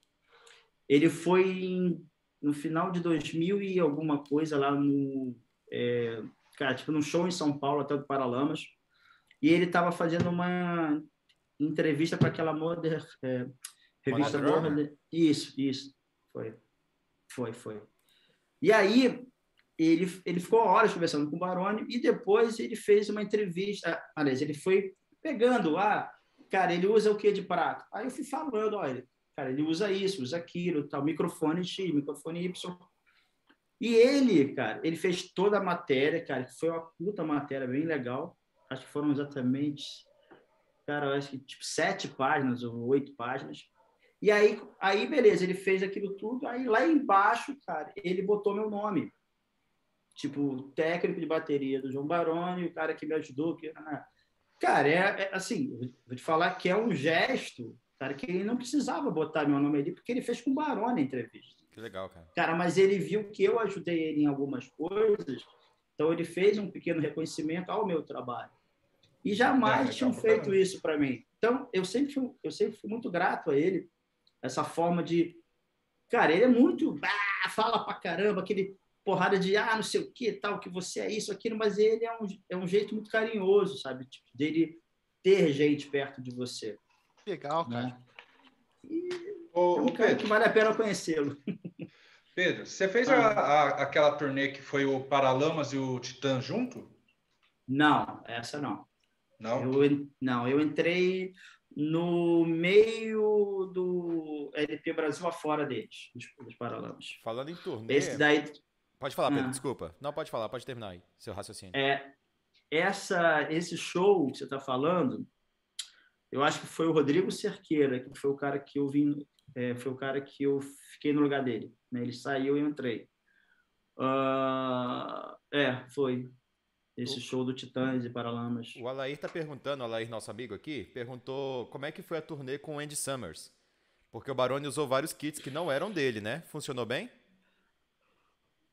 Ele foi em, no final de 2000 e alguma coisa lá no, é, cara, tipo num show em São Paulo, até do Paralamas, e ele estava fazendo uma entrevista para aquela moda, é, revista Moda. Isso, isso, foi, foi, foi. E aí ele, ele ficou horas conversando com o Baroni e depois ele fez uma entrevista. Aliás, ele foi pegando, ah, cara, ele usa o que de prato? Aí eu fui falando, olha, cara, ele usa isso, usa aquilo, tal, microfone X, microfone Y. E ele, cara, ele fez toda a matéria, cara, que foi uma puta matéria bem legal. Acho que foram exatamente, cara, acho que tipo sete páginas ou oito páginas. E aí, aí, beleza, ele fez aquilo tudo. Aí lá embaixo, cara, ele botou meu nome tipo, técnico de bateria do João Baroni, o cara que me ajudou. Que... Cara, é, é, assim, vou te falar que é um gesto, cara, que ele não precisava botar meu nome ali, porque ele fez com o Baroni a entrevista. Que legal, cara. Cara, mas ele viu que eu ajudei ele em algumas coisas, então ele fez um pequeno reconhecimento ao meu trabalho. E jamais é, tinham feito isso para mim. Então, eu sempre, fui, eu sempre fui muito grato a ele, essa forma de. Cara, ele é muito. Ah, fala pra caramba, aquele porrada de ah, não sei o que, tal, que você é isso, aquilo, mas ele é um, é um jeito muito carinhoso, sabe? Tipo, dele ter gente perto de você. Legal, né? cara. E ô, é um cara Pedro, que vale a pena conhecê-lo. Pedro, você fez ah. a, a, aquela turnê que foi o Paralamas e o Titã junto? Não, essa não. Não? Eu, não, eu entrei no meio do LP Brasil afora deles, dos, dos Paralamas. Falando em turnê... Esse daí, Pode falar, Pedro, ah. desculpa. Não, pode falar, pode terminar aí, seu raciocínio. É, essa, esse show que você está falando, eu acho que foi o Rodrigo Cerqueira, que foi o cara que eu vim, é, foi o cara que eu fiquei no lugar dele. Né? Ele saiu e eu entrei. Uh, é, foi esse show do Titãs e Paralamas. O Alair está perguntando, o Alair, nosso amigo aqui, perguntou como é que foi a turnê com o Andy Summers. Porque o Baroni usou vários kits que não eram dele, né? Funcionou bem?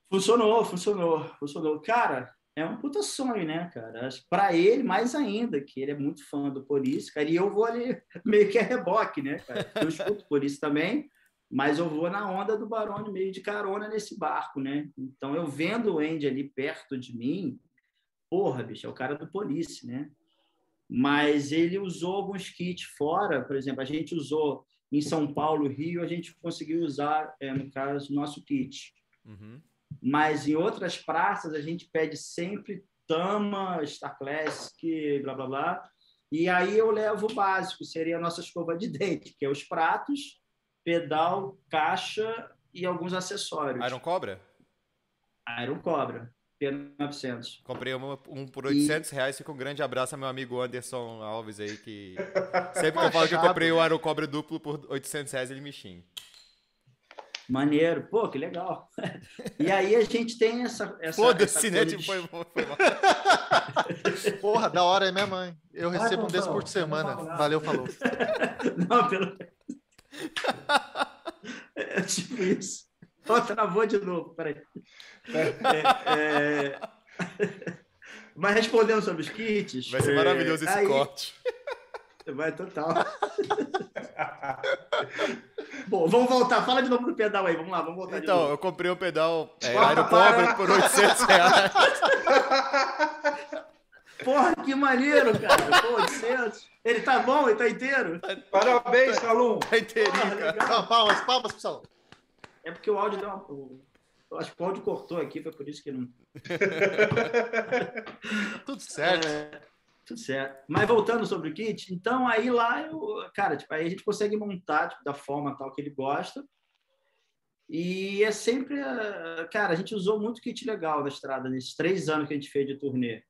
Funcionou, funcionou, funcionou. Cara, é um puta sonho, né, cara? Para ele, mais ainda, que ele é muito fã do Police, cara, e eu vou ali meio que a reboque, né, cara? Eu escuto Police também, mas eu vou na onda do Barone, meio de carona nesse barco, né? Então, eu vendo o Andy ali perto de mim, porra, bicho, é o cara do Police, né? Mas ele usou alguns kits fora, por exemplo, a gente usou em São Paulo, Rio, a gente conseguiu usar, é, no caso, nosso kit. Uhum mas em outras praças a gente pede sempre Tama, Star Classic, blá blá blá. E aí eu levo o básico, seria a nossa escova de dente, que é os pratos, pedal, caixa e alguns acessórios. Iron Cobra? Iron Cobra, P900. Comprei um, um por 800 e... reais. Fica um grande abraço ao meu amigo Anderson Alves aí, que sempre que eu falo que eu comprei o Iron Cobra duplo por 800 reais, ele me xinga. Maneiro, pô, que legal. E aí a gente tem essa. essa Foda-se, né? Tipo, foi, foi Porra, da hora é minha mãe. Eu recebo um desse por semana. Valeu, falou. Não, pelo. É tipo isso. Oh, travou de novo, peraí. É, é... Mas respondendo sobre os kits. Vai ser maravilhoso esse aí... corte. Vai total. Bom, vamos voltar. Fala de novo do pedal aí. Vamos lá, vamos voltar Então, eu comprei um pedal é, Aerocobre por 800 reais. Porra, que maneiro, cara. Pô, 800. Ele tá bom? Ele tá inteiro? Parabéns, Salum. Tá inteirinho, Porra, cara. Não, palmas, palmas pro Salum. É porque o áudio deu uma... Eu acho que o áudio cortou aqui, foi por isso que não... Tudo certo. É... Tudo certo. Mas voltando sobre o kit, então aí lá, eu, cara, tipo, aí a gente consegue montar tipo, da forma tal que ele gosta. E é sempre, cara, a gente usou muito kit legal na estrada nesses três anos que a gente fez de turnê,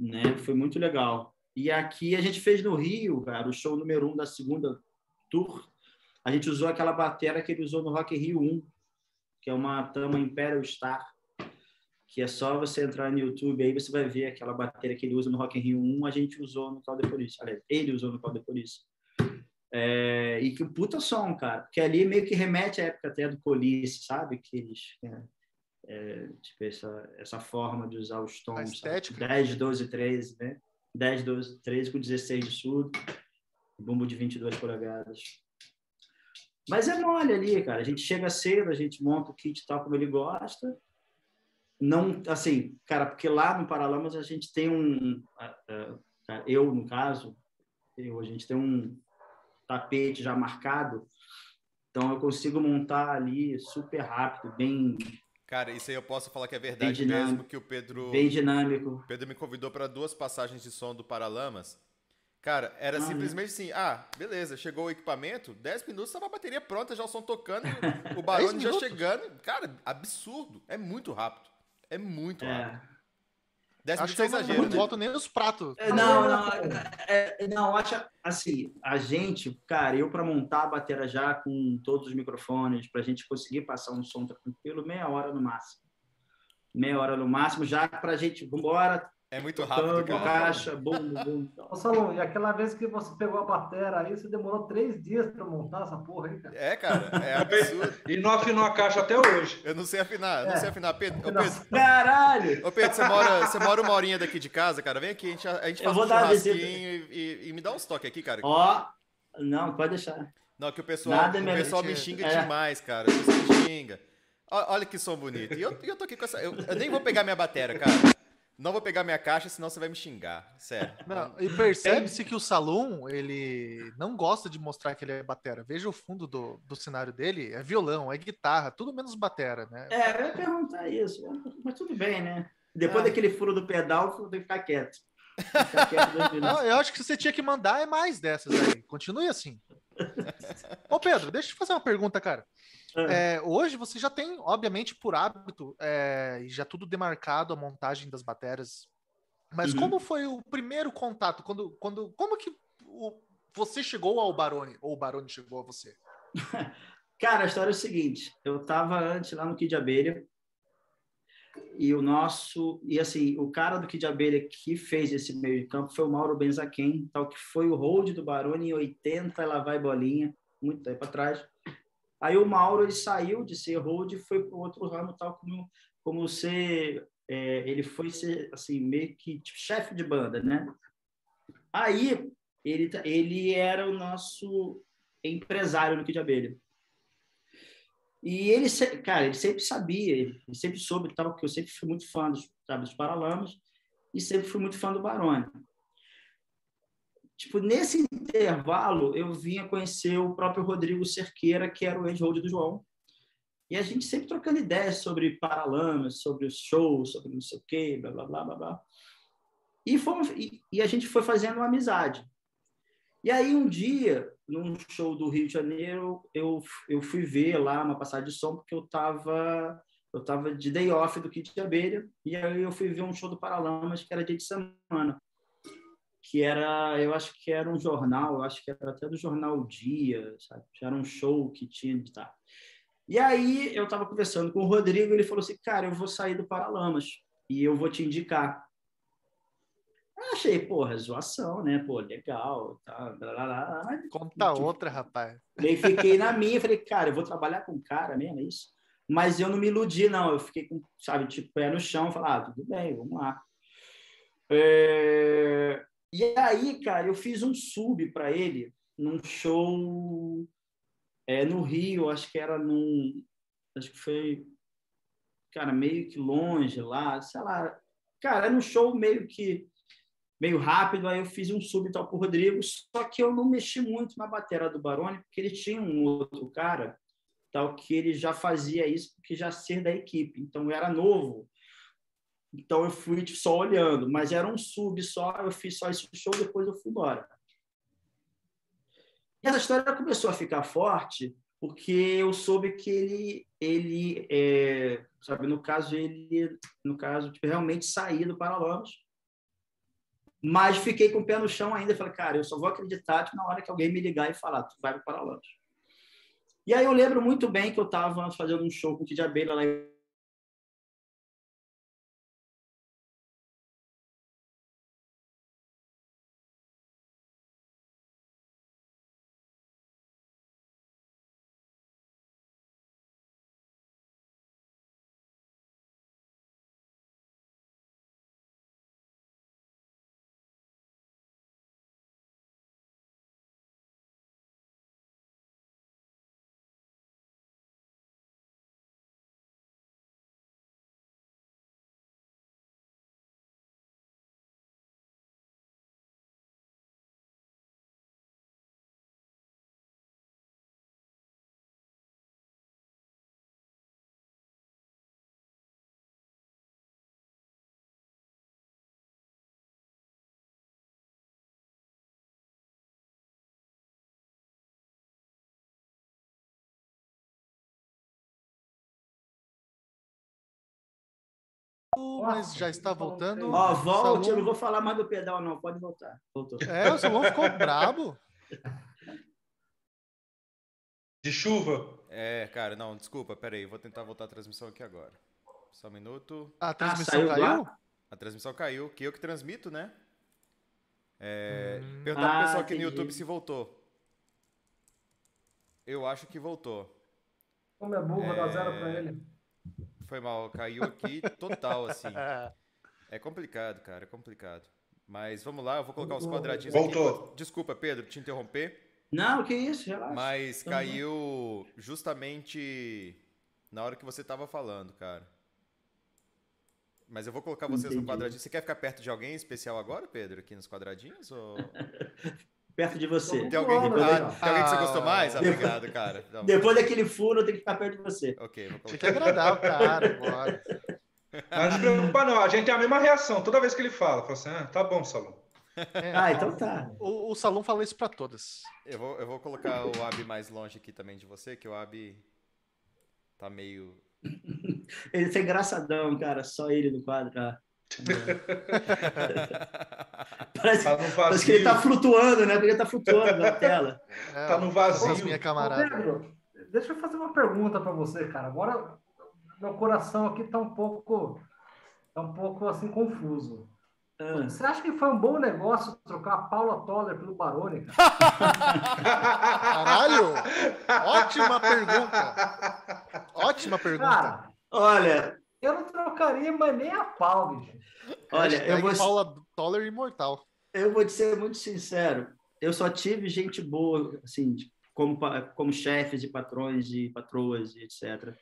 né? Foi muito legal. E aqui a gente fez no Rio, cara, o show número um da segunda tour. A gente usou aquela bateria que ele usou no Rock Rio 1, que é uma Tama Imperial Star que é só você entrar no YouTube aí você vai ver aquela bateria que ele usa no Rock in Rio 1, a gente usou no de Police. Aliás, ele usou no de Police. É, e que puta som, cara. Porque ali meio que remete à época até do Police, sabe? Que eles... É, é, tipo, essa, essa forma de usar os tons. 10, 12, 13, né? 10, 12, 13 com 16 de surdo, bumbo de 22 polegadas. Mas é mole ali, cara. A gente chega cedo, a gente monta o kit tal como ele gosta. Não, assim, cara, porque lá no Paralamas a gente tem um, eu no caso, eu, a gente tem um tapete já marcado, então eu consigo montar ali super rápido, bem Cara, isso aí eu posso falar que é verdade mesmo, que o Pedro. Bem dinâmico. O Pedro me convidou para duas passagens de som do Paralamas. Cara, era ah, simplesmente assim: ah, beleza, chegou o equipamento, 10 minutos estava a bateria pronta, já o som tocando, o barulho já chegando. Cara, absurdo. É muito rápido. É muito é. rápido. 10 acho que é exagero. Não né? boto nem os pratos. É, não, não, é, não, acho assim, a gente, cara, eu para montar a bateria já com todos os microfones, para a gente conseguir passar um som tranquilo, meia hora no máximo. Meia hora no máximo, já para a gente, vambora, é muito rápido, cara. caixa, bum. Ô, Salom, e aquela vez que você pegou a bateria aí, você demorou três dias para montar essa porra aí, cara? É, cara, é absurdo. e não afinou a caixa até hoje. Eu não sei afinar, é. não sei afinar. Pedro, ô, Pedro. Caralho! Ô, Pedro, você mora, você mora uma horinha daqui de casa, cara? Vem aqui, a gente, a gente faz um churrasquinho e, e, e, me dá uns toques aqui, cara. Ó, não, pode deixar. Não, que o pessoal, Nada o pessoal me xinga é. demais, cara. O pessoal me xinga. Olha que som bonito. E eu, eu tô aqui com essa. Eu, eu nem vou pegar minha bateria, cara. Não vou pegar minha caixa, senão você vai me xingar. Sério. Não, e percebe-se que o Salum, ele não gosta de mostrar que ele é batera. Veja o fundo do, do cenário dele, é violão, é guitarra, tudo menos batera, né? É, eu ia perguntar isso, mas tudo bem, né? Depois é. daquele furo do pedal, tem que ficar quieto. Ficar quieto não, eu acho que você tinha que mandar é mais dessas aí. Continue assim. Ô Pedro, deixa eu te fazer uma pergunta, cara. É. é, hoje você já tem, obviamente, por hábito, é, já tudo demarcado a montagem das baterias. Mas uhum. como foi o primeiro contato? Quando, quando, como que o, você chegou ao Barone ou o Barone chegou a você? Cara, a história é o seguinte: eu estava antes lá no Kid Abelha e o nosso e assim o cara do Kid Abelha que fez esse meio de campo foi o Mauro Benzaquem, tal que foi o hold do Barone em 80, lá vai bolinha, muito tempo atrás. Aí o Mauro ele saiu de ser hold e foi para outro ramo, tal como, como ser. É, ele foi ser assim, meio que tipo, chefe de banda, né? Aí ele, ele era o nosso empresário no Kid Abelha. E ele, cara, ele sempre sabia, ele sempre soube tal, que eu sempre fui muito fã dos, sabe, dos Paralamas e sempre fui muito fã do Barone. Tipo, nesse intervalo, eu vinha conhecer o próprio Rodrigo Cerqueira, que era o ex-hold do João. E a gente sempre trocando ideias sobre Paralamas, sobre os shows, sobre não sei o quê, blá, blá, blá, blá, blá. E, fomos, e, e a gente foi fazendo uma amizade. E aí, um dia, num show do Rio de Janeiro, eu, eu fui ver lá uma passagem de som, porque eu estava eu tava de day off do Kit de Abelha, e aí eu fui ver um show do Paralamas, que era dia de semana que era, eu acho que era um jornal, eu acho que era até do jornal Dia, sabe? Era um show que tinha de estar. E aí eu estava conversando com o Rodrigo, ele falou assim, cara, eu vou sair do Paralamas e eu vou te indicar. Eu achei, porra, zoação, né? Pô, legal, tá, blá, blá, blá. Mas, Conta tipo, outra, rapaz. Aí fiquei na minha, falei, cara, eu vou trabalhar com cara mesmo, é isso? Mas eu não me iludi, não. Eu fiquei com, sabe, tipo, pé no chão, falar, ah, tudo bem, vamos lá. É... E aí, cara, eu fiz um sub para ele num show é, no Rio, acho que era num. Acho que foi. Cara, meio que longe lá, sei lá. Cara, era um show meio que. meio rápido, aí eu fiz um sub tal pro Rodrigo, só que eu não mexi muito na bateria do Barone, porque ele tinha um outro cara, tal, que ele já fazia isso, porque já ser da equipe. Então eu era novo então eu fui só olhando, mas era um sub só, eu fiz só esse show, depois eu fui embora. E essa história começou a ficar forte porque eu soube que ele, ele é, sabe, no caso, ele, no caso, tipo, realmente saí do Paralamas, mas fiquei com o pé no chão ainda, falei, cara, eu só vou acreditar na hora que alguém me ligar e falar, tu vai para o Paralamas. E aí eu lembro muito bem que eu estava fazendo um show com o Kid Abelha lá em mas já está voltando. Ó, volte, eu não vou falar mais do pedal, não. Pode voltar. Voltou. É, o Salom ficou brabo. De chuva. É, cara, não, desculpa, peraí, vou tentar voltar a transmissão aqui agora. Só um minuto. A transmissão saiu do caiu? ar? A transmissão caiu, que eu que transmito, né? É, Hum. Perguntar pro Ah, pessoal aqui no. YouTube se voltou. Eu acho que voltou. Como é burro, dá É. zero pra ele. Foi mal, caiu aqui total, assim. É. Complicado, cara, é complicado. Mas vamos lá, eu vou colocar os quadradinhos Voltou. aqui. Desculpa, Pedro, te interromper. Não, que isso, relaxa. Mas Tamo caiu justamente na hora que você tava falando, cara. Mas eu vou colocar vocês no Entendi. quadradinho. Você quer ficar perto de alguém especial agora, Pedro, aqui nos quadradinhos? Ou... Perto de você. Tem alguém, Vamos, ah, tem alguém que você gostou mais? Ah, Depois- obrigado, cara. Não, Depois daquele furo, eu tenho que ficar perto de você. Ok, vou Tinha que agradar o cara agora. Mas não se preocupa, não. A gente tem a mesma reação. Toda vez que ele fala, fala assim: ah, tá bom, Salom. É, Ah, então tá. o, o Salom falou isso pra todas. Eu vou, eu vou colocar o Ab mais longe aqui também de você, que o Ab tá meio. Ele tá engraçadão, cara. Só ele no quadro. ah. Parece, Tá parece que ele tá flutuando, né? Porque ele tá flutuando na tela. É, Tá no vazio. Essas minha Ô, camarada. Pedro, deixa eu fazer uma pergunta para você, cara. Agora, meu coração aqui tá um pouco, tá um pouco assim confuso. Ah. Você acha que foi um bom negócio trocar a Paula Toller pelo Baroni? cara? Caralho! Ótima pergunta. Ótima pergunta. Cara, Olha, eu não trocaria, mas nem a pau, bicho. olha, eu vou, Paula Toller imortal. eu vou te ser muito sincero. Eu só tive gente boa, assim, como, como chefes e patrões e patroas e etc.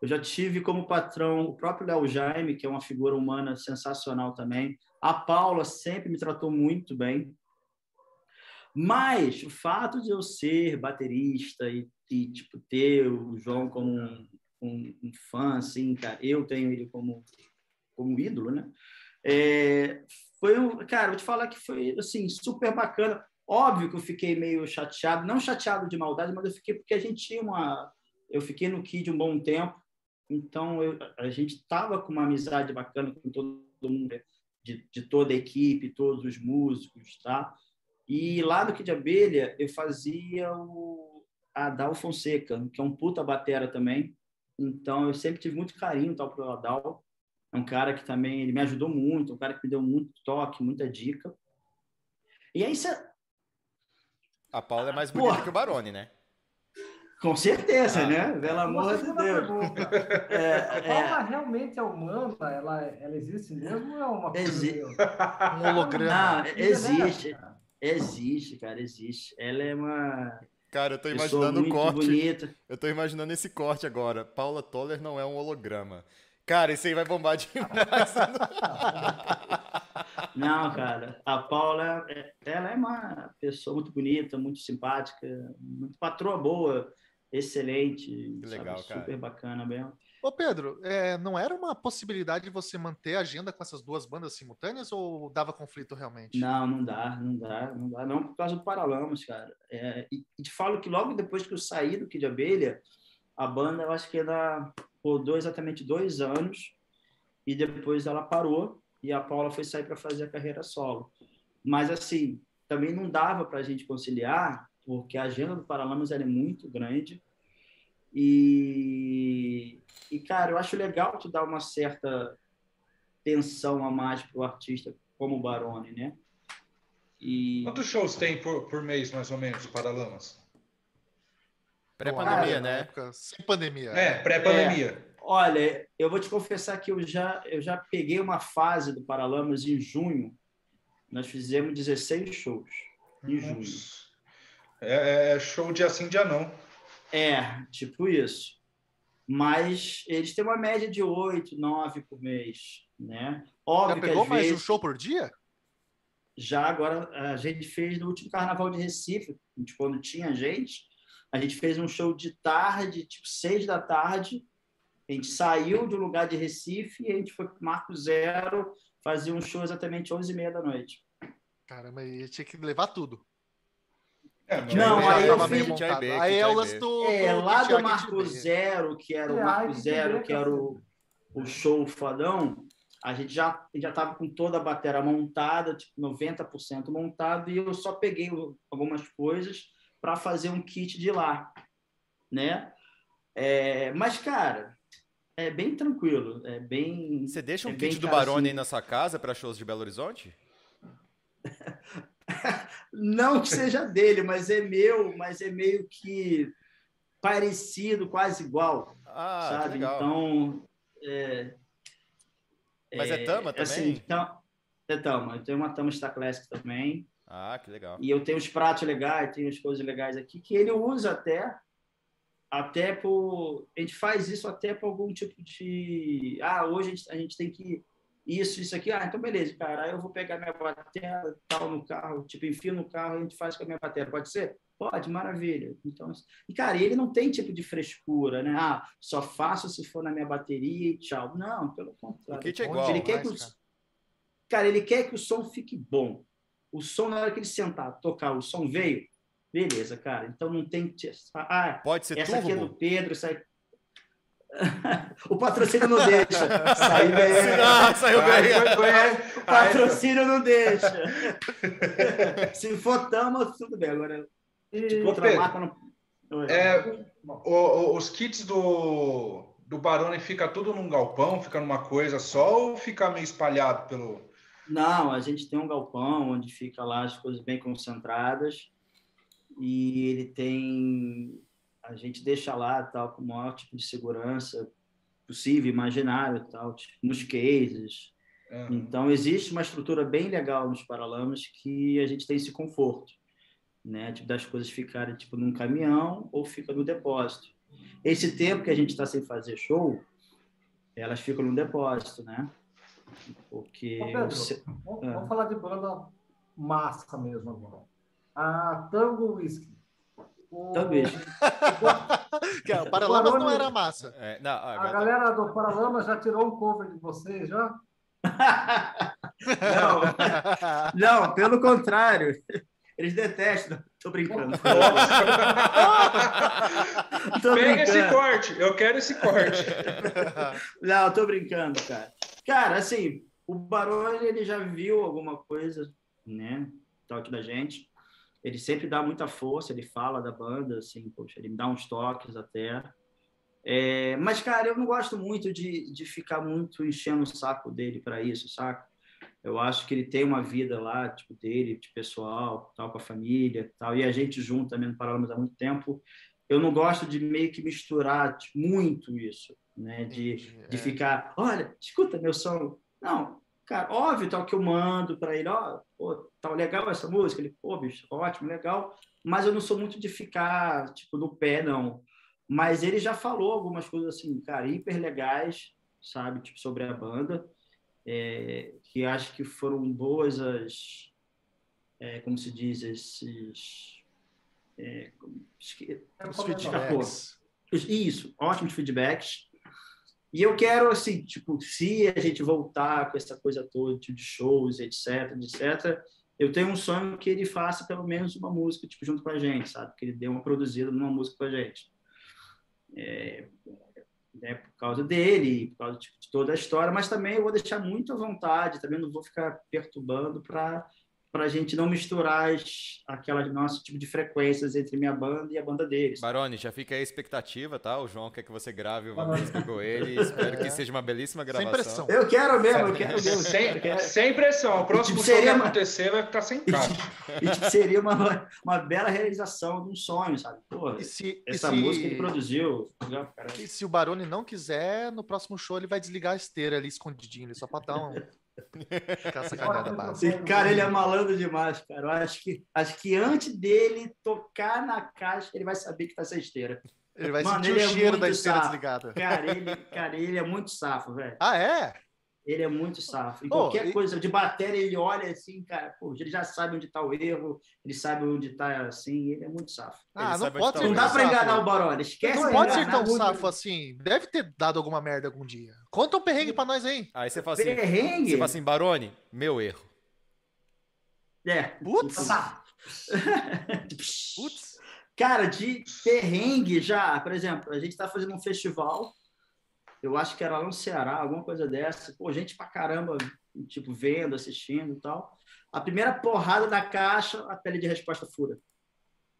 Eu já tive como patrão o próprio Léo Jaime, que é uma figura humana sensacional também. A Paula sempre me tratou muito bem. Mas o fato de eu ser baterista e, e, tipo, ter o João como um, um- um fã, assim, cara, eu tenho ele como, como ídolo, né? É, foi um, cara, vou te falar que foi assim super bacana. Óbvio que eu fiquei meio chateado, não chateado de maldade, mas eu fiquei porque a gente tinha uma, eu fiquei no Kid um bom tempo, então eu, a gente estava com uma amizade bacana com todo mundo, de, de toda a equipe, todos os músicos, tá? E lá no Kid Abelha eu fazia o Adal Fonseca, que é um puta batera também. Então eu sempre tive muito carinho tal pro Adal. É um cara que também ele me ajudou muito, um cara que me deu muito toque, muita dica. E aí você A Paula é mais bonita Porra. que o Barone, né? com certeza, Ah. né? Pelo amor de Deus. pergunta. É, A é, Paula realmente é humana? Ela, ela existe mesmo ou é uma coisa Exi- Um holograma. não, existe, existe, cara, existe. Ela é uma Cara, eu tô imaginando o corte. bonita. Eu tô imaginando esse corte agora. Paula Toller não é um holograma. Cara, esse aí vai bombar demais. Não, cara, a Paula, é- ela é uma pessoa muito bonita, muito simpática, muito patroa boa, excelente, Que legal, sabe? cara. super bacana mesmo. Ô Pedro, é, não era uma possibilidade de você manter a agenda com essas duas bandas simultâneas ou dava conflito realmente? Não, não dá, não dá, não dá, não por causa do Paralamas, cara. É, e, e te falo que logo depois que eu saí do Kid Abelha, a banda, eu acho que ela rodou exatamente dois anos e depois ela parou e a Paula foi sair para fazer a carreira solo. Mas, assim, também não dava para a gente conciliar, porque a agenda do Paralamas ela é muito grande e, e, cara, eu acho legal tu dar uma certa tensão a mais pro artista como o Barone, né? E Quantos shows tem por, por mês, mais ou menos, o Paralamas? Pré-pandemia, né? época, sem pandemia. É, pré-pandemia. olha, eu vou te confessar que eu já eu já peguei uma fase do Paralamas em junho. Nós fizemos 16 shows em junho. Nossa. É, é show dia sim, dia não. É, tipo isso. Mas eles têm uma média de 8, 9 por mês, né? Já Óbvio que pegou mais de um vezes show por dia? já agora a gente fez no último carnaval de Recife, tipo, quando tinha gente, a gente fez um show de tarde, tipo seis da tarde. A gente saiu do lugar de Recife e a gente foi pro Marco Zero fazer um show exatamente 11 e meia da noite. Caramba, e tinha que levar tudo. É, Não, Já aí eu. Kit Aí é o lance do. É, do lá do Marco. Zero, que era o É, Marco Zero, que era o, o show fadão, a gente já já estava com toda a bateria montada, tipo 90% montado, e eu só peguei algumas coisas para fazer um kit de lá, né? É, mas, cara, é bem tranquilo, é bem... Você deixa um é kit do Barone assim- aí na sua casa para shows de Belo Horizonte? Não que seja dele, mas é meu, mas é meio que parecido, quase igual, Ah, sabe? Então, é, Mas é Tama também? Assim, então, é Tama. Eu tenho uma Tama Star Classic também. Ah, que legal. E eu tenho os pratos legais, tenho as coisas legais aqui, que ele usa até, até por... A gente faz isso até por algum tipo de... Ah, hoje a gente, a gente tem que... Isso, isso aqui. Ah, então beleza, cara. Aí eu vou pegar minha bateria tal no carro, tipo, enfio no carro e a gente faz com a minha bateria. Pode ser? Pode, maravilha. Então, e, cara, ele não tem tipo de frescura, né? Ah, só faço se for na minha bateria e tchau. Não, pelo contrário. é igual. Ele quer demais, que o, cara. cara, ele quer que o som fique bom. O som, na hora que ele sentar, tocar, o som veio, beleza, cara. Então não tem. Ah, Pode ser essa aqui é do turbo? Pedro, essa aí. o patrocínio não deixa. Sair bem. Ah, saiu bem. foi- foi- O patrocínio não deixa. Se for tama, tudo bem. Agora, E, tipo, outra Pedro, marca não. É, o- o- os kits do, do Barone fica tudo num galpão, fica numa coisa só ou fica meio espalhado pelo. Não, a gente tem um galpão onde fica lá as coisas bem concentradas e ele tem a gente deixa lá tal com o maior tipo de segurança possível, imaginário tal, tipo, nos cases. Ah, Então existe uma estrutura bem legal nos Paralamas que a gente tem esse conforto, né, tipo das coisas ficarem tipo num caminhão ou fica no depósito. Esse tempo que a gente está sem fazer show, elas ficam no depósito, né? Porque Ô, Pedro, você- Vamos, É. vamos falar de banda massa mesmo agora. A Tango Whisky. Que o Paralamas não era massa. É, não, A agora tá- galera do Paralama já tirou um cover de vocês, já? Não, não, pelo contrário. Eles detestam. Tô brincando. tô Pega esse corte, eu quero esse corte. Não, tô brincando, cara. Cara, assim, o Barone, ele já viu alguma coisa, né? Tal aqui da gente. Ele sempre dá muita força, ele fala da banda, assim, poxa, ele me dá uns toques até. É, mas, cara, eu não gosto muito de, de ficar muito enchendo o saco dele para isso, saca? Eu acho que ele tem uma vida lá, tipo, dele, de pessoal, tal, com a família, tal, e a gente junto também no Paralamas há muito tempo. Eu não gosto de meio que misturar tipo, muito isso, né? De, de É. ficar, olha, escuta meu som. Não, cara, óbvio, tal, que eu mando para ele, ó, pô, tá legal essa música. Ele, pô, bicho, ótimo, legal. Mas eu não sou muito de ficar, tipo, no pé, não. Mas ele já falou algumas coisas assim, cara, hiper legais, sabe, tipo, sobre a banda, é, que acho que foram boas as, é, como se diz, esses... É, como- esque- Os feedbacks. Isso, ótimos feedbacks. E eu quero, assim, tipo, se a gente voltar com essa coisa toda tipo, de shows, etc, etc, eu tenho um sonho que ele faça pelo menos uma música, tipo, junto com a gente, sabe? Que ele dê uma produzida numa música com a gente. É, né, por causa dele, por causa tipo, de toda a história, mas também eu vou deixar muito à vontade, também não vou ficar perturbando para para a gente não misturar as, aquelas nosso tipo de frequências entre minha banda e a banda deles. Barone, já fica aí a expectativa, tá? O João quer que você grave uma Barone. música com ele. Espero que seja uma belíssima Sem gravação. pressão. Eu quero mesmo, eu quero mesmo. Sem, quero. sem pressão. O próximo tipo, show que seria uma- acontecer vai ficar sem caixa. E tipo, seria uma, uma bela realização de um sonho, sabe? Porra, E se, e essa se- música ele produziu. e se o Barone não quiser, no próximo show ele vai desligar a esteira ali escondidinho, ele só pra dar um. Esse cara, ele é malandro demais, cara. Eu acho que, acho que antes dele tocar na caixa, ele vai saber que tá sem esteira. Ele vai Mano, sentir ele o é cheiro da muito esteira safo. desligada. Cara, ele, cara, ele é muito safo, velho. Ah, é? Ele é muito safo. E Pô, qualquer e- coisa de bateria, ele olha assim, cara, pô, ele já sabe onde tá o erro, ele sabe onde tá assim, ele é muito safo. Ah, não sabe onde pode tá Não dá pra safo. enganar o Barone, esquece Não de pode ser tão safo assim. Deve ter dado alguma merda algum dia. Conta um perrengue pra nós aí. Aí você fala assim, Perrengue? você fala assim, Barone, meu erro. É. Putz. Cara, de perrengue já, por exemplo, a gente está fazendo um festival eu acho que era lá no Ceará, alguma coisa dessa. Pô, gente pra caramba, tipo, vendo, assistindo e tal. A primeira porrada da caixa, a pele de resposta fura.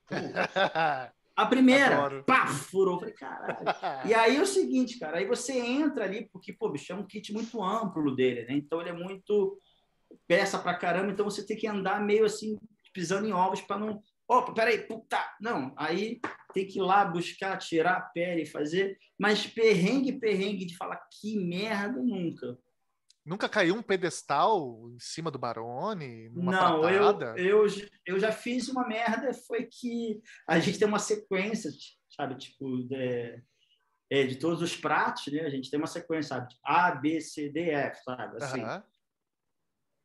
A primeira, Adoro. pá, furou. Falei, caralho. E aí é o seguinte, cara, aí você entra ali, porque, pô, bicho, é um kit muito amplo dele, né? Então ele é muito peça pra caramba, então você tem que andar meio assim, pisando em ovos para não. Opa, peraí, puta! Não, aí tem que ir lá buscar, tirar a pele, fazer. Mas perrengue, perrengue de falar que merda, nunca. Nunca caiu um pedestal em cima do Barone? Não, eu, eu, eu já fiz uma merda, foi que a gente tem uma sequência, sabe, tipo, de, é, de todos os pratos, né? A gente tem uma sequência, sabe? A, B, C, D, F, sabe? Assim. Aham.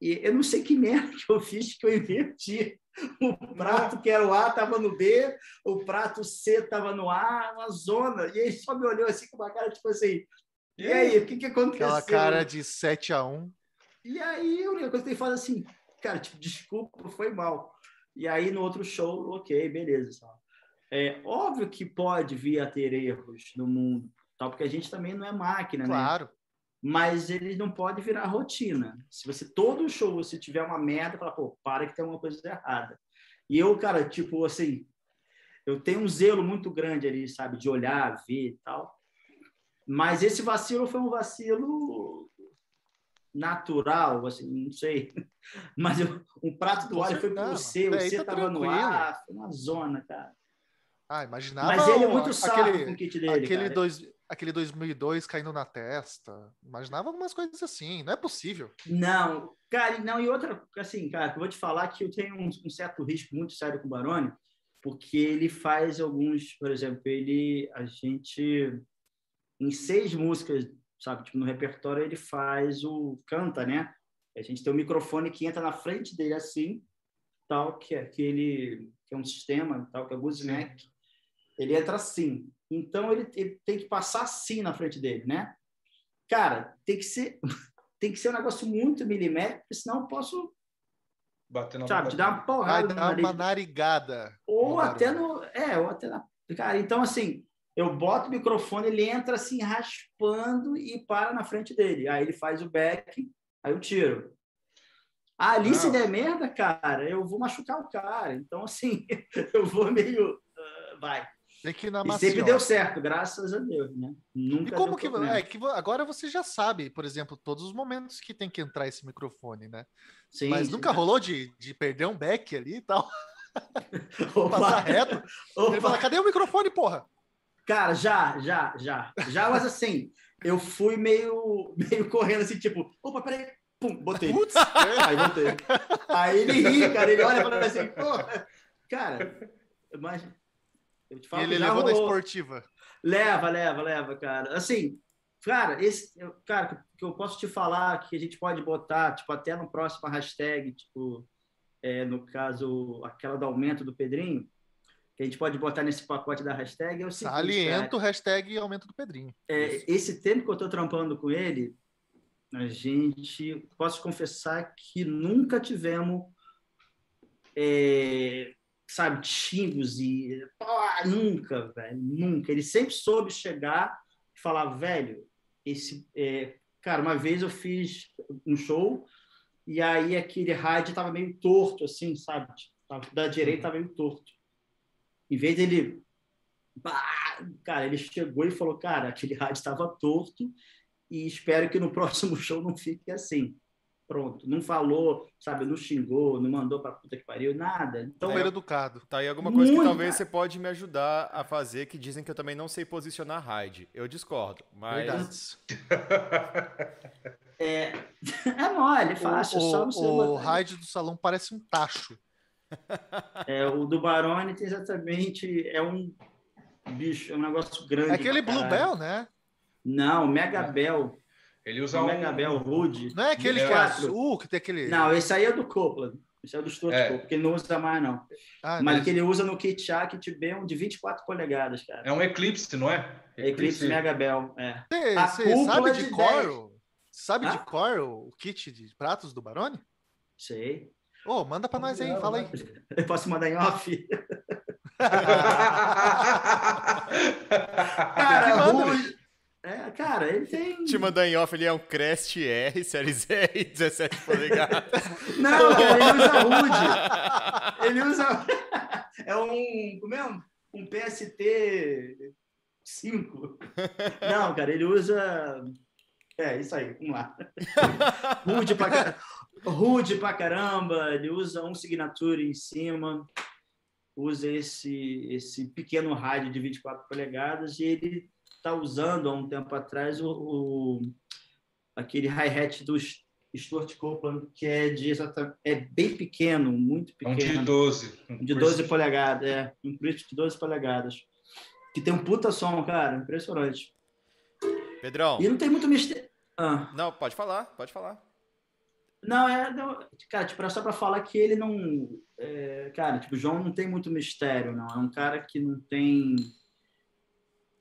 E eu não sei que merda que eu fiz que eu inverti. O prato que era o A estava no B, o prato C estava no A, uma zona. E ele só me olhou assim com uma cara, tipo assim, e aí, o que, que aconteceu? Aquela cara de 7 a 1 E aí, a única coisa que ele fala assim, cara, tipo, desculpa, foi mal. E aí, no outro show, ok, beleza. É óbvio que pode vir a ter erros no mundo, tal, porque a gente também não é máquina, né? Claro. Mas eles não podem virar rotina. Se você, todo show, você tiver uma merda, fala, pô, para que tem alguma coisa errada. E eu, cara, tipo, assim, eu tenho um zelo muito grande ali, sabe, de olhar, ver e tal. Mas esse vacilo foi um vacilo natural, assim, não sei. Mas eu- um prato do óleo foi pro C, o Aí C tá no ar, foi uma zona, cara. Ah, imaginava. Mas ele é muito saco com o aquele, kit dele, aquele, cara. dois, aquele 2002 caindo na testa. Imaginava algumas coisas assim. Não é possível. Não, cara, não, e outra, assim, cara, eu vou te falar que eu tenho um, um certo risco muito sério com o Baroni, porque ele faz alguns, por exemplo, ele, a gente, em seis músicas, sabe, tipo, no repertório ele faz o, canta, né? A gente tem um microfone que entra na frente dele assim, tal, que é aquele, que é um sistema, tal, que é o Gooseneck, ele entra assim. Então ele, ele tem que passar assim na frente dele, né? Cara, tem que ser tem que ser um negócio muito milimétrico, porque senão eu posso, Batendo na sabe, boca te dar uma Vai porrada no dar uma narigada. Ou no até no. É, ou até na. Cara, então assim, eu boto o microfone, ele entra assim, raspando e para na frente dele. Aí ele faz o back, aí eu tiro. Ali, se Não. der merda, cara, eu vou machucar o cara. Então, assim, eu vou meio. ah, vai. Tem que ir na E sempre deu certo, graças a Deus, né? Nunca E como que. É, que agora você já sabe, por exemplo, todos os momentos que tem que entrar esse microfone, né? Sim, Mas sim. nunca rolou de, de perder um back ali e tal. Passar reto. Ele fala, cadê o microfone, porra? Cara, já, já, já. Já, mas assim, eu fui meio, meio correndo assim, tipo, opa, peraí, pum, botei. Putz, Aí botei. Aí ele ri, cara, ele olha e fala assim, pô, cara, mas eu te falo ele levou da rolou. esportiva. Leva, leva, leva, cara. Assim, cara, esse, cara, que eu posso te falar que a gente pode botar, tipo, até no próximo hashtag, tipo, é, no caso, aquela do aumento do Pedrinho, que a gente pode botar nesse pacote da hashtag, é o seguinte. Saliento, hashtag aumento do Pedrinho. É, esse tempo que eu estou trampando com ele, a gente posso confessar que nunca tivemos, é, sabe, xingos e pô, nunca, velho, nunca. Ele sempre soube chegar e falar, velho, esse, é, cara, uma vez eu fiz um show e aí aquele rádio estava meio torto, assim, sabe, Tava- da direita estava meio torto. Em vez dele Bah! Cara, ele chegou e falou: Cara, aquele rádio estava torto e espero que no próximo show não fique assim. Pronto. Não falou, sabe? Não xingou, não mandou pra puta que pariu, nada. Então, Super educado. Tá aí alguma coisa que Muito, talvez cara. você pode me ajudar a fazer, que dizem que eu também não sei posicionar raid. Eu discordo, mas Verdade. é, é mole, é fácil. o só você o, rádio do salão parece um tacho. É, o do Barone tem exatamente. É um bicho, é um negócio grande. É aquele pra Blue caralho. Bell, né? Não, o Mega Bell. Ele usa O um. Mega Bell Rude. Não é aquele É. que é azul, que tem aquele. Não, esse aí é do Copland. Esse é o do Stuart É. Copeland, que ele não usa mais, não. Ah, Mas que ele usa no Kit Kit B, um de 24 polegadas, cara. É um Eclipse, não é? Eclipse Mega Bell, é. Você, a você cúpula sabe de de cor? 10. o- Sabe Hã? de cor o, kit de pratos do Barone? Sei. Ô, manda pra nós aí, Não, fala aí. Eu posso mandar em off? Cara, manda, Rude. É, cara, ele tem. Te mandar em off, ele é um Crest R, Series R, 17 polegadas. Não, cara, ele usa Rude. Ele usa. É um. Como é? Um PST 5. Não, cara, ele usa. É, isso aí, vamos lá. Rude pra, car- Rude pra caramba, ele usa um Signature em cima, usa esse, esse pequeno rádio de 24 polegadas e ele está usando há um tempo atrás o, o- aquele hi-hat do Stuart Copeland, que é, de, exata- é bem pequeno, muito É um pequeno. de 12. um De Chris- 12 polegadas, é. Um Crisp de 12 polegadas. Que tem um puta som, cara. Impressionante. Pedrão, E não tem muito mistério. Ah, não, pode falar, pode falar. não, é. Não, cara, tipo, era só pra falar que ele não. é, cara, tipo, o João não tem muito mistério, não. É um cara que não tem.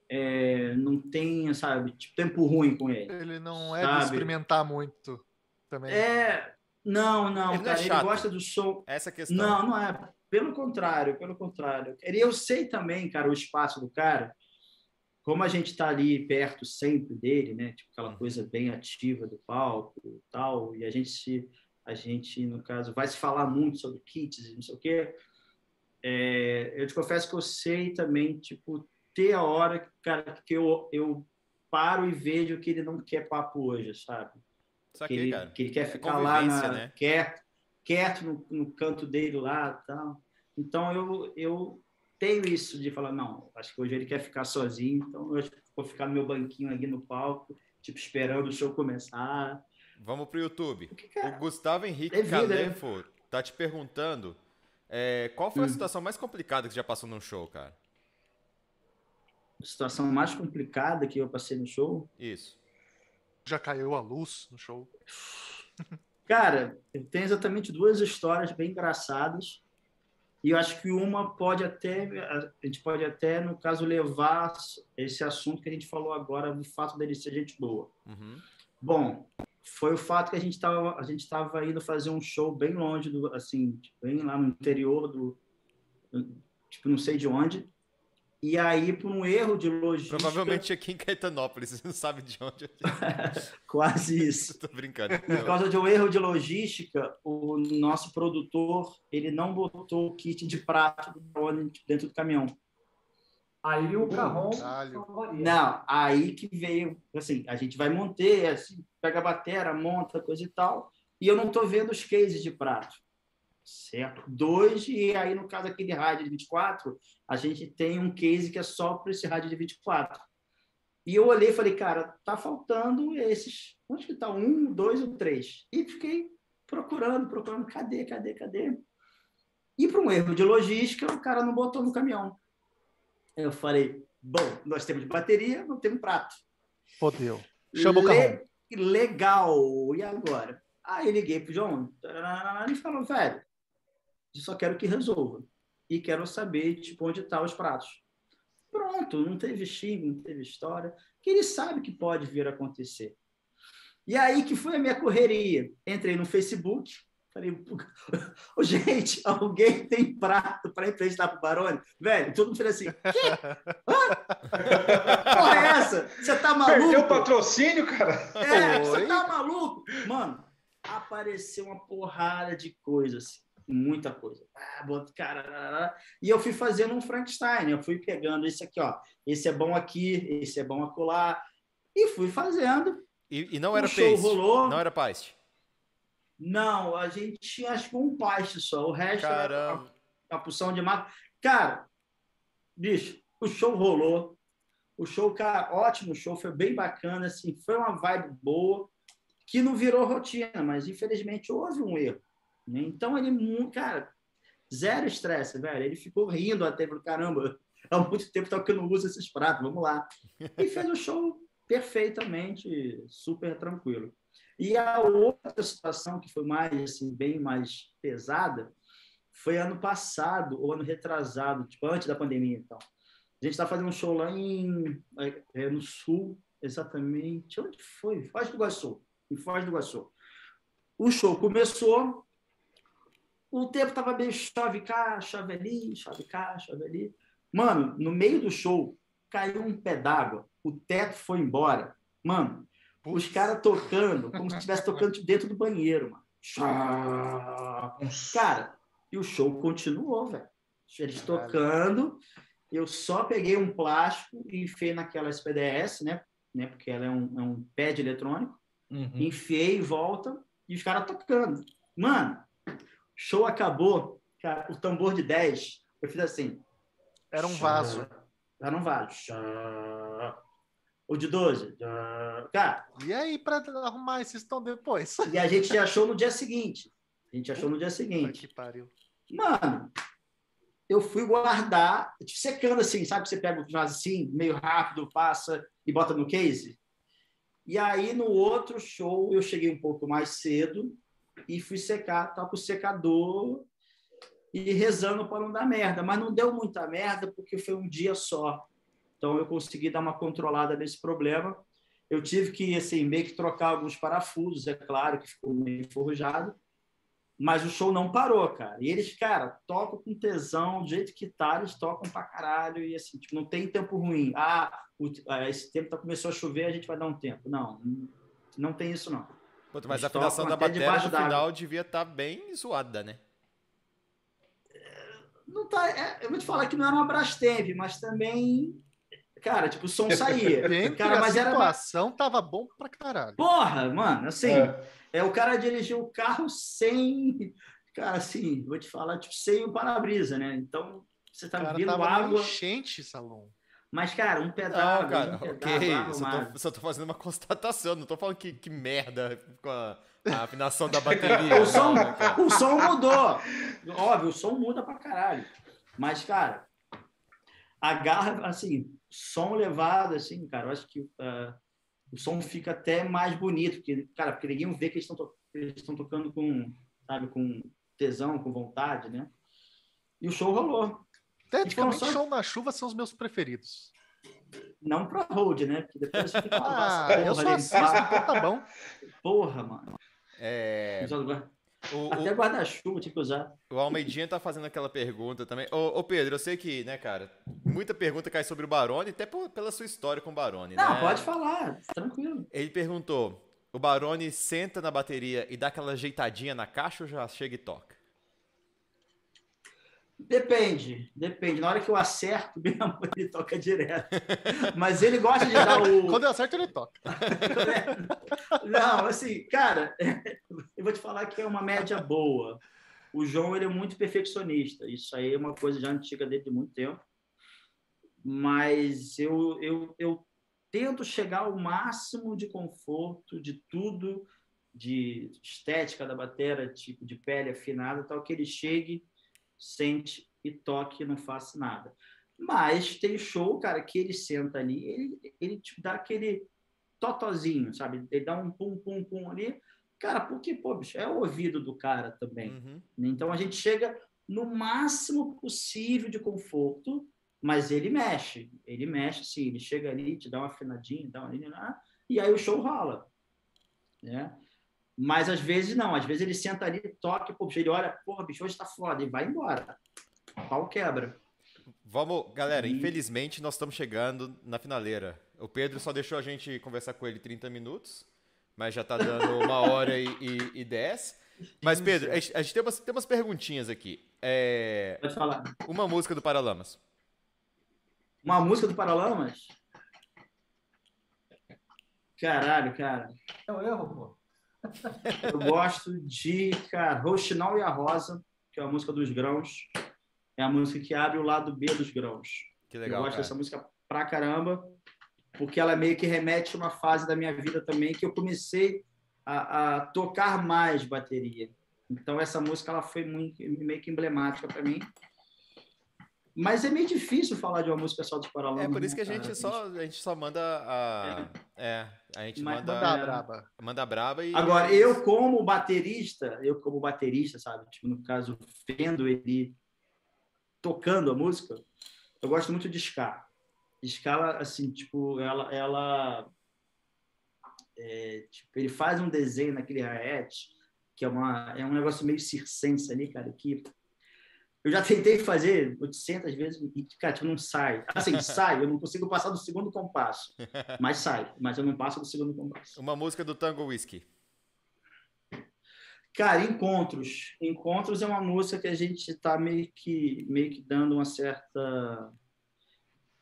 É, não tem, sabe, tipo, tempo ruim com ele. Ele não é Sabe? de experimentar muito também. É. Não, não, Ele não é cara. Ele gosta do som. Essa é a questão. Não, não é. Pelo contrário, pelo contrário. E eu sei também, cara, o espaço do cara. Como a gente está ali perto sempre dele, né? Tipo aquela coisa bem ativa do palco e tal. E a gente se, a gente no caso vai se falar muito sobre kits e não sei o quê. É, eu te confesso que eu sei também, tipo, ter a hora, cara, que eu, eu paro e vejo que ele não quer papo hoje, sabe? Só que, ele, cara. que ele quer é ficar lá na- né? quieto, quieto no, no canto dele lá tal. Então eu, eu tenho isso de falar, não, acho que hoje ele quer ficar sozinho, então eu vou ficar no meu banquinho aqui no palco, tipo, esperando o show começar. Vamos pro YouTube. Porque, cara, O Gustavo Henrique é vida, né? Calefo tá te perguntando é, qual foi a Hum. situação mais complicada que você já passou num show, cara? Situação mais complicada que eu passei no show, Isso. Já caiu a luz no show. Cara, tenho exatamente duas histórias bem engraçadas. E eu acho que uma pode até, a gente pode até, no caso, levar esse assunto que a gente falou agora, do fato dele ser gente boa. Uhum. Bom, foi o fato que a gente estava a gente estava indo fazer um show bem longe do, assim, bem lá no interior do, tipo, não sei de onde. E aí, por um erro de logística, Provavelmente aqui em Caetanópolis, você não sabe de onde. quase isso. Tô brincando. Por causa de um erro de logística, o nosso produtor ele não botou o kit de prato do drone dentro do caminhão. Aí o carrão. Não, aí que veio, assim, a gente vai manter, assim, pega a batera, monta, coisa e tal, e eu não tô vendo os cases de prato, certo? Dois, e aí no caso aquele rádio de 24, a gente tem um case que é só para esse rádio de 24. E eu olhei e falei, cara, tá faltando esses, onde que tá? Um, dois ou três? E fiquei procurando, procurando, cadê, cadê, cadê? E para um erro de logística, o cara não botou no caminhão. Eu falei, bom, nós temos bateria, não temos prato. Fodeu. Chama o Le- carrão. Legal. E agora? Aí liguei pro João. Ele falou, velho, eu só quero que resolva. E quero saber, tipo, onde estão os pratos. Pronto, não teve xingo, não teve história. Que ele sabe que pode vir a acontecer. E aí que foi a minha correria. Entrei no Facebook, falei, "Pô, ô, gente, alguém tem prato para emprestar pro Barone? Velho, todo mundo falou assim? Hã? Porra é essa? Você tá maluco? Perdeu o patrocínio, cara? É, você Oi? tá maluco? Mano, apareceu uma porrada de coisas. Muita coisa. Ah, bota- cara, e eu fui fazendo um Frankenstein. Eu fui pegando esse aqui, ó. Esse é bom aqui, esse é bom acolá. E fui fazendo. E, e não era o show paste. rolou. Não era paste. Não, a gente tinha acho que um paste só. O resto era Caramba. uma porção de mato. Cara, bicho, o show rolou. O show, cara, ótimo show, foi bem bacana, assim, foi uma vibe boa, que não virou rotina, mas infelizmente houve um erro. Né? Então ele, mu- cara, zero estresse, velho. Ele ficou rindo até, falou, caramba, há muito tempo que eu não uso esses pratos, vamos lá. E fez o show perfeitamente, super tranquilo. E a outra situação que foi mais, assim, bem mais pesada, foi ano passado, ou ano retrasado, tipo, antes da pandemia, então. A gente está fazendo um show lá em, é, no sul, exatamente. Onde foi? Foz do Iguaçu. Em Foz do Iguaçu. O show começou, o tempo estava meio chove cá, chove ali, chove cá, chove ali. Mano, no meio do show, caiu um pé d'água, o teto foi embora. Mano, os caras tocando, como se estivesse tocando dentro do banheiro, mano. Cara, e o show continuou, velho. Eles tocando, eu só peguei um plástico e enfiei naquela SPDS, né? né? Porque ela é um, é um pad eletrônico. Uhum. Enfiei, volta, e os caras tocando. Mano, show acabou, cara, o tambor de 10, eu fiz assim. Era um vaso. Era um vaso. O de 12. chá. Cara, E aí, pra arrumar esse estão depois? e a gente achou no dia seguinte. A gente achou no dia seguinte. que pariu. Mano, eu fui guardar, tipo, secando assim, sabe? Você pega o vaso assim, meio rápido, passa e bota no case. E aí, no outro show, eu cheguei um pouco mais cedo e fui secar, tava com o secador e rezando para não dar merda. Mas não deu muita merda porque foi um dia só. Então, eu consegui dar uma controlada nesse problema. Eu tive que, assim, meio que trocar alguns parafusos, é claro, que ficou meio enferrujado. Mas o show não parou, cara. E eles, cara, tocam com tesão, do jeito que tá, eles tocam pra caralho. E assim, tipo, não tem tempo ruim. Ah, ah, esse tempo tá, começou a chover, a gente vai dar um tempo. Não- não tem isso, não. Puta, mas a afinação da bateria no final devia estar bem zoada, né? Não tá, é, eu vou te falar que não era uma Brastemp, mas também, cara, tipo, o som saía. Dentro cara, mas era. situação, tava bom pra caralho. Porra, mano, assim, É. é o cara dirigiu o carro sem. Cara, assim, vou te falar, tipo, sem o para-brisa, né? Então, você tá cara na água. enchente, Salom. Mas, cara, um Não, pedaço. cara, um pedaço, ok. Só tô, só tô fazendo uma constatação, não tô falando que, que merda com a, a afinação da bateria. O som, né, cara? o som mudou. Óbvio, o som muda pra caralho. Mas, cara, a garra, assim, som levado, assim, cara, eu acho que ah, o som fica até mais bonito, porque, cara, porque ninguém vê que eles estão to tocando com, sabe, com tesão, com vontade, né? E o show rolou. Teoricamente, Então, só- show na chuva são os meus preferidos. Não pra hold, né? Porque depois fica Ah, porra, eu só assisto, então tá bom. Porra, mano. É, o, Até o, guarda-chuva tinha que usar. o Almeidinha tá fazendo aquela pergunta também. Ô, ô, Pedro, eu sei que, né, cara, muita pergunta cai sobre o Barone, até por- pela sua história com o Barone, Não, né? pode falar, tranquilo. Ele perguntou: o Barone senta na bateria e dá aquela ajeitadinha na caixa ou já chega e toca? Depende, depende. Na hora que eu acerto, meu amor, ele toca direto. Mas ele gosta de dar o. Quando eu acerto, ele toca. Não, assim, cara, eu vou te falar que é uma média boa. O João ele é muito perfeccionista. Isso aí é uma coisa já antiga dele de muito tempo. Mas eu, eu, eu tento chegar ao máximo de conforto de tudo, de estética da bateria, tipo de pele afinada, tal, que ele chegue, sente e toque e não faça nada. Mas tem show, cara, que ele senta ali, ele, ele tipo, dá aquele totozinho, sabe? Ele dá um pum, pum, pum ali. Cara, porque, pô, bicho, é o ouvido do cara também. Uhum. Então a gente chega no máximo possível de conforto, mas ele mexe. Ele mexe, sim. Ele chega ali, te dá uma afinadinha, dá uma ah, e aí o show rola. Né? Mas às vezes não. Às vezes ele senta ali, toca, pô, ele olha, porra, bicho, hoje tá foda, e vai embora. Pau quebra. Vamos, galera, E- infelizmente nós estamos chegando na finaleira. O Pedro só deixou a gente conversar com ele 30 minutos, mas já tá dando uma hora e, e, e 10. Mas, Pedro, a gente, a gente tem, umas, tem umas perguntinhas aqui. É, Pode falar. uma música do Paralamas. Uma música do Paralamas? Caralho, cara. É um erro, pô. Eu gosto de, cara, Roxinol e a Rosa, que é a música dos grãos. É a música que abre o lado B dos grãos. Que eu legal, gosto cara. dessa música pra caramba, porque ela meio que remete a uma fase da minha vida também que eu comecei a, a tocar mais bateria. Então essa música ela foi muito, meio que emblemática para mim. Mas é meio difícil falar de uma música só dos Paralamas. É por isso que a né, gente cara? só, a gente só manda a. É, a gente Mas manda, Manda a É. braba. manda a braba e. Agora, eu como baterista, eu como baterista, sabe? Tipo, no caso, vendo ele tocando a música, eu gosto muito de ska. Escala, assim, tipo, ela... ela é, tipo, ele faz um desenho naquele hi-hat, que é, uma, é um negócio meio circense ali, cara, que eu já tentei fazer 800 vezes e, cara, tipo, não sai. Assim, sai, eu não consigo passar do segundo compasso. Mas sai, mas eu não passo do segundo compasso. Uma música do Tango Whisky. Cara, Encontros. Encontros é uma música que a gente está meio que, meio que dando uma certa.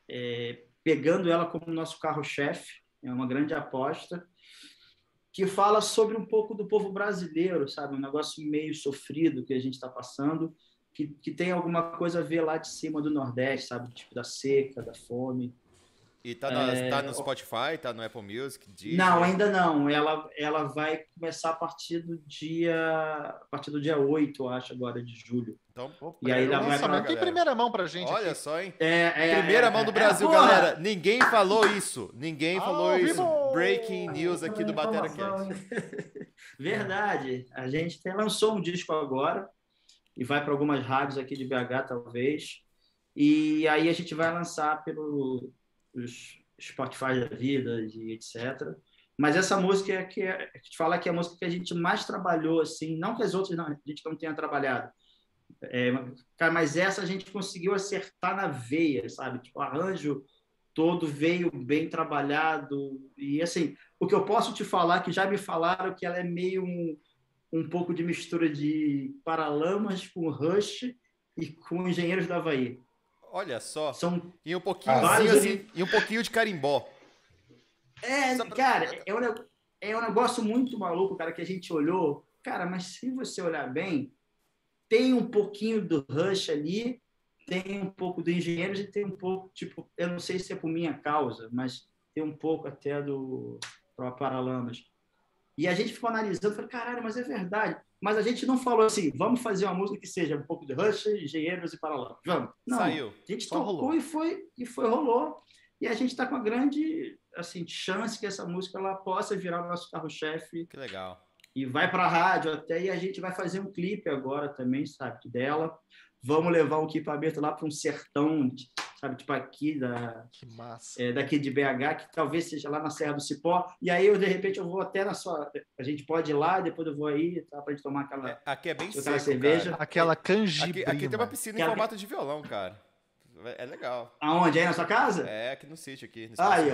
É, pegando ela como nosso carro-chefe, é uma grande aposta, que fala sobre um pouco do povo brasileiro, sabe? Um negócio meio sofrido que a gente está passando, que, que tem alguma coisa a ver lá de cima do Nordeste, sabe? Tipo da seca, da fome. E tá, na, é... tá no Spotify, tá no Apple Music? Deezer. Não, ainda não. Ela, ela vai começar a partir do dia. A partir do dia 8, eu acho, agora de julho. Então, pô, e aí ela vai pra... tem primeira mão pra gente. Olha aqui. só, hein? É, é, primeira é, mão do Brasil, galera. Ninguém falou isso. Ninguém falou isso. Breaking news aqui do Batera Cast. Verdade. A gente até lançou um disco agora e vai para algumas rádios aqui de BH, talvez. E aí a gente vai lançar pelo os Spotify da vida e etc. Mas essa música é que é, a gente fala que é a música que a gente mais trabalhou, assim, não que as outras não, a gente não tenha trabalhado, é, cara, mas essa a gente conseguiu acertar na veia, sabe? Tipo, o arranjo todo veio bem trabalhado e assim, o que eu posso te falar que já me falaram que ela é meio um, um pouco de mistura de Paralamas com Rush e com Engenheiros da Havaí. Olha só. São e um pouquinho assim, e um pouquinho de carimbó. É, pra... cara, é um, é um negócio muito maluco, cara, que a gente olhou. Cara, mas se você olhar bem, tem um pouquinho do Rush ali, tem um pouco do Engenheiros e tem um pouco, tipo, eu não sei se é por minha causa, mas tem um pouco até do Paralamas. E a gente ficou analisando, falei, caralho, mas é verdade. Mas a gente não falou assim, vamos fazer uma música que seja um pouco de Rush, Engenheiros e Paralamas. Vamos. Não, Saiu. A gente Só tocou rolou. e foi, e foi, rolou. E a gente está com a grande assim, chance que essa música ela possa virar o nosso carro-chefe. Que legal. E vai para a rádio até, e a gente vai fazer um clipe agora também, sabe, dela. Vamos levar o equipamento lá para um sertão, sabe, tipo aqui da que massa. É, daqui de BH, que talvez seja lá na Serra do Cipó. E aí eu de repente eu vou até na sua, a gente pode ir lá, depois eu vou aí, tá, para gente tomar aquela é, Aqui é bem seco, cerveja, cara. aquela canjibrina. Aqui, aqui tem uma piscina em formato de violão, cara. É legal. Aonde? Aí na sua casa? É, aqui no sítio aqui, no aí,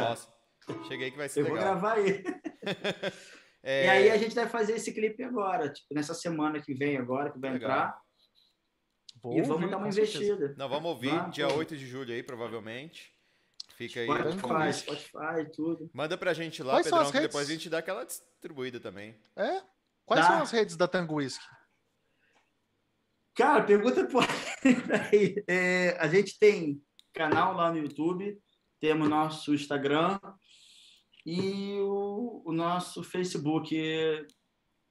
Cheguei que vai ser eu legal. Eu vou gravar aí. é... E aí a gente vai fazer esse clipe agora, tipo, nessa semana que vem agora, que vai legal. entrar. Vou e vamos dar uma investida. Certeza. Não, vamos ouvir vamos, dia 8 de julho aí, provavelmente. Fica aí. Spotify, Spotify, tudo. Manda pra gente lá, Quais Pedrão, que depois a gente dá aquela distribuída também. É? Quais tá. são as redes da Tango Whisky? Cara, pergunta por é, A gente tem canal lá no YouTube, temos nosso Instagram e o, o nosso Facebook.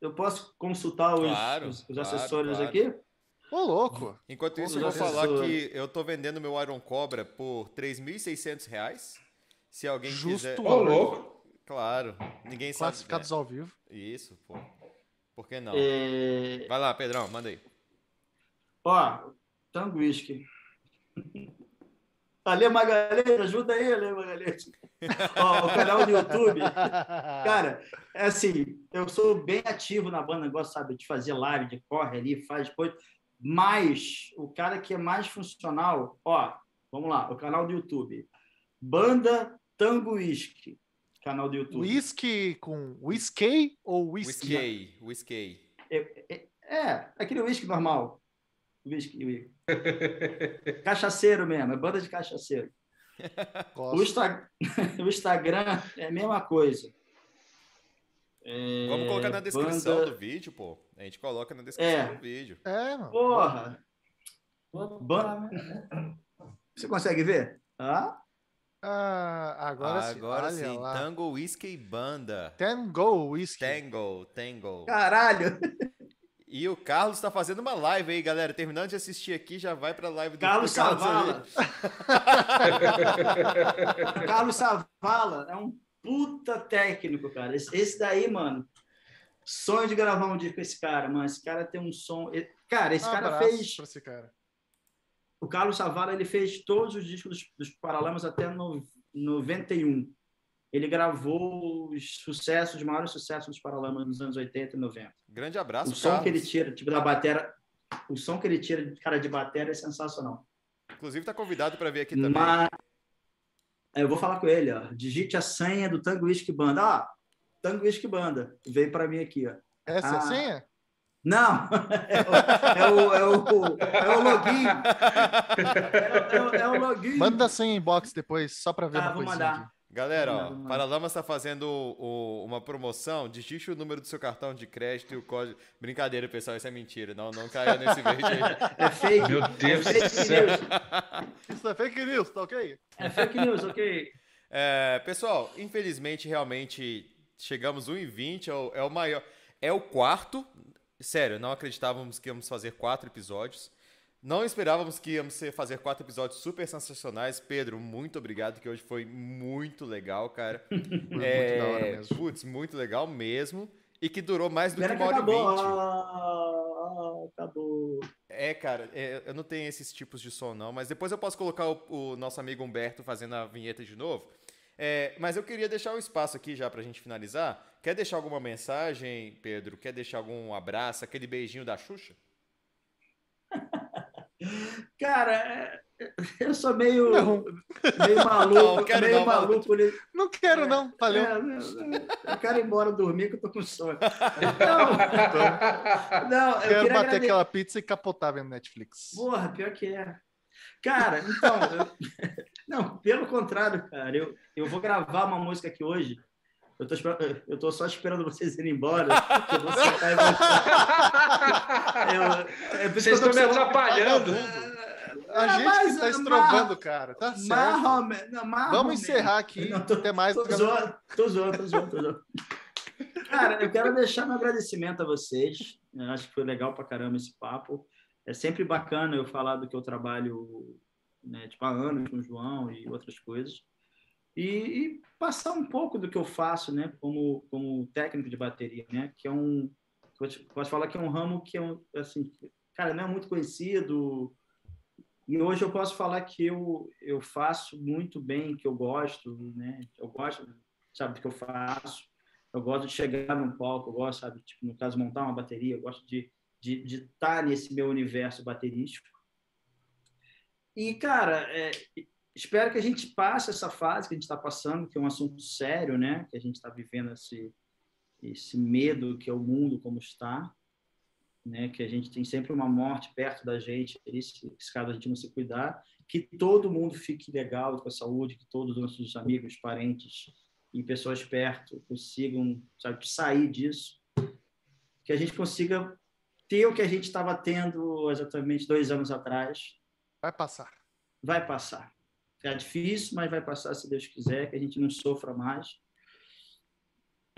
Eu posso consultar os, claro, os, os claro, assessores claro. aqui? Ô, louco! Enquanto isso, eu vou falar que eu tô vendendo meu Iron Cobra por R$ 3.600. Se alguém Justo quiser... Ô, louco! Claro, ninguém sabe. Classificados né? ao vivo. Isso, pô. Por que não? É... Vai lá, Pedrão, manda aí. Ó, Tango Whisky. Ale Magalhães, ajuda aí, Ale Magalhães. Ó, o canal do YouTube. Cara, é assim, eu sou bem ativo na banda, gosto, sabe, de fazer live, de corre ali, faz depois. Mas o cara que é mais funcional, ó, vamos lá, o canal do YouTube. Banda Tango Whisky. Canal do YouTube. Whisky com whisky ou whisky? Whisky, whisky. É, é, é aquele whisky normal. Whisky, Cachaceiro mesmo, é banda de cachaceiro. O, Insta... o, Instagram é a mesma coisa. É... Vamos colocar na descrição banda... do vídeo, pô. A gente coloca na descrição é. do vídeo. É, mano. Porra! Ban... Você consegue ver? Ah? Ah, agora, agora sim. Lá. Tango Whisky Banda. Tango Whisky. Tango, Tango. Caralho! E o Carlos está fazendo uma live aí, galera. Terminando de assistir aqui, já vai para a live do Carlos, Carlos Savala. Carlos Savala é um puta técnico, cara. Esse, esse, daí, mano, sonho de gravar um dia com esse cara, mano. Esse cara tem um som. Cara, esse um cara fez. Esse cara. O Carlos Savala ele fez todos os discos dos, dos Paralamas até no, 91 ele gravou os sucessos, os maiores sucessos dos Paralamas nos anos 80 e 90. Grande abraço, O som Carlos. que ele tira, tipo da batera, o som que ele tira de cara de bateria é sensacional. Inclusive tá convidado para vir aqui também. Mas eu vou falar com ele, ó. Digite a senha do Tango Whisky Banda. Ah, Tango Whisky Banda. Veio para mim aqui, ó. Essa é Ah. a senha? Não, é o, é o, é o, é o login. É, é o- é o login. Manda a senha inbox depois, só pra ver Ah, uma vou coisinha mandar. aqui. Galera, ó, Não. Paralamas está fazendo o- uma promoção. Digite o número do seu cartão de crédito e o código. Brincadeira, pessoal, isso é mentira. Não, não caia nesse vídeo aí. É fake. Meu Deus é fake céu. news. Isso é fake news, tá ok? É fake news, ok. É, pessoal, infelizmente, realmente chegamos 1,20. É o, é o maior. É o quarto. Sério, não acreditávamos que íamos fazer quatro episódios. Não esperávamos que íamos fazer quatro episódios super sensacionais. Pedro, muito obrigado, que hoje foi muito legal, cara. Foi muito É, da hora mesmo. Putz, muito legal mesmo. E que durou mais do que uma hora e vinte. Ah, acabou. É, cara, é, eu não tenho esses tipos de som, não, mas depois eu posso colocar o, o nosso amigo Humberto fazendo a vinheta de novo. É, mas eu queria deixar um espaço aqui já pra gente finalizar. Quer deixar alguma mensagem, Pedro? Quer deixar algum abraço, aquele beijinho da Xuxa? Cara, é- eu sou meio, Não. meio maluco, Não, quero meio não, maluco. Não quero, não. Valeu. É, eu quero ir embora dormir que eu tô com sono. Não, não eu Quero bater agradecer. aquela pizza e capotar vendo Netflix. Porra, pior que é. Cara, então. eu- Não, pelo contrário, cara. Eu, eu vou gravar uma música aqui hoje. Eu tô, eu tô só esperando vocês irem embora. que eu vou sentar e é Vocês estão me atrapalhando. A Ah, gente mas- que tá estrovando, cara. Tá certo. Não, Vamos encerrar aqui. Não, tô- Até mais. Tô zoando, tô zoando, tô zoando, tô zoando. Cara, eu quero deixar meu agradecimento a vocês. Eu acho que foi legal pra caramba esse papo. É sempre bacana eu falar do que eu trabalho né, tipo, há anos com o João e outras coisas. E, e passar um pouco do que eu faço né, como, como técnico de bateria, né, que é um. Posso falar que é um ramo que é um, assim, cara, não é muito conhecido. E hoje eu posso falar que eu, eu faço muito bem, que eu gosto, né? Eu gosto, sabe, do que eu faço. Eu gosto de chegar num palco, eu gosto, sabe, tipo, no caso, montar uma bateria, eu gosto de de estar nesse meu universo baterístico. E, cara, é, espero que a gente passe essa fase que a gente está passando, que é um assunto sério, né? Que a gente está vivendo esse, esse medo que é o mundo como está, né? Que a gente tem sempre uma morte perto da gente, se, se caso a gente não se cuidar, que todo mundo fique legal com a saúde, que todos os nossos amigos, parentes e pessoas perto consigam, sabe, sair disso, que a gente consiga ter o que a gente estava tendo exatamente dois anos atrás, Vai passar. vai passar. É difícil, mas vai passar se Deus quiser, que a gente não sofra mais.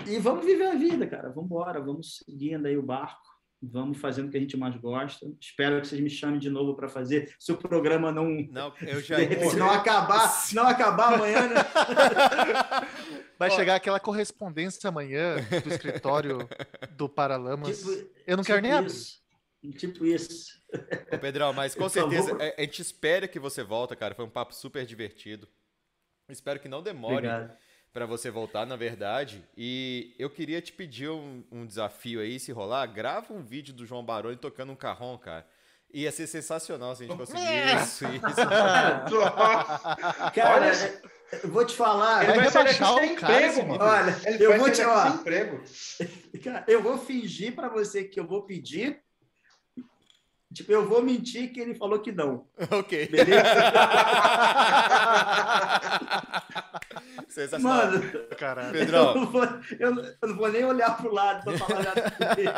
E vamos viver a vida, cara. Vamos embora, vamos seguindo aí o barco, vamos fazendo o que a gente mais gosta. Espero que vocês me chamem de novo para fazer, se o programa não Não, eu já. se não acabar, se não acabar amanhã, né? Vai Ó. chegar aquela correspondência amanhã do escritório do Paralamas. Tipo- Eu não quero nem abrir. isso. Tipo isso. Ô, Pedrão, mas com favor. certeza é, a gente espera que você volta, cara. Foi um papo super divertido. Espero que não demore para você voltar, na verdade. E eu queria te pedir um, um desafio aí, se rolar, grava um vídeo do João Baroni tocando um carrom, cara. Ia ser sensacional se a gente conseguir isso. isso. Cara, Olha, é- eu vou te falar. Ele Vai rebaixar daqui sem o emprego. Olha, Ele eu vai vou te ó, emprego. Cara, eu vou fingir para você que eu vou pedir. Tipo, eu vou mentir que ele falou que não. ok. Beleza? Sensacional. Mano, Caralho. eu Pedrão, não, vou, eu não- eu não vou nem olhar pro lado para falar nada dele.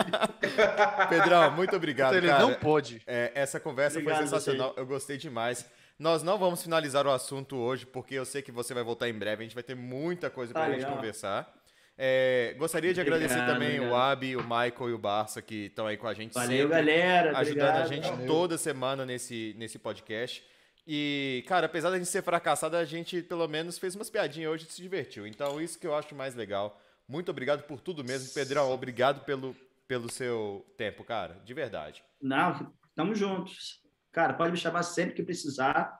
Pedrão, muito obrigado, Ele cara. não pôde. É, essa conversa Obrigado foi sensacional, eu gostei demais. Nós não vamos finalizar o assunto hoje, porque eu sei que você vai voltar em breve, a gente vai ter muita coisa pra Tá gente legal. conversar. É, gostaria de Obrigado, agradecer também obrigado. o Abi, o Michael e o Barça que estão aí com a gente Valeu, sempre, galera. ajudando obrigado. a gente Valeu. toda semana nesse, nesse podcast. E, cara, apesar da gente ser fracassado, a gente pelo menos fez umas piadinhas hoje e se divertiu. Então, isso que eu acho mais legal. Muito obrigado por tudo mesmo. Pedrão, obrigado pelo, pelo seu tempo, cara. De verdade. Não, estamos juntos. Cara, pode me chamar sempre que precisar.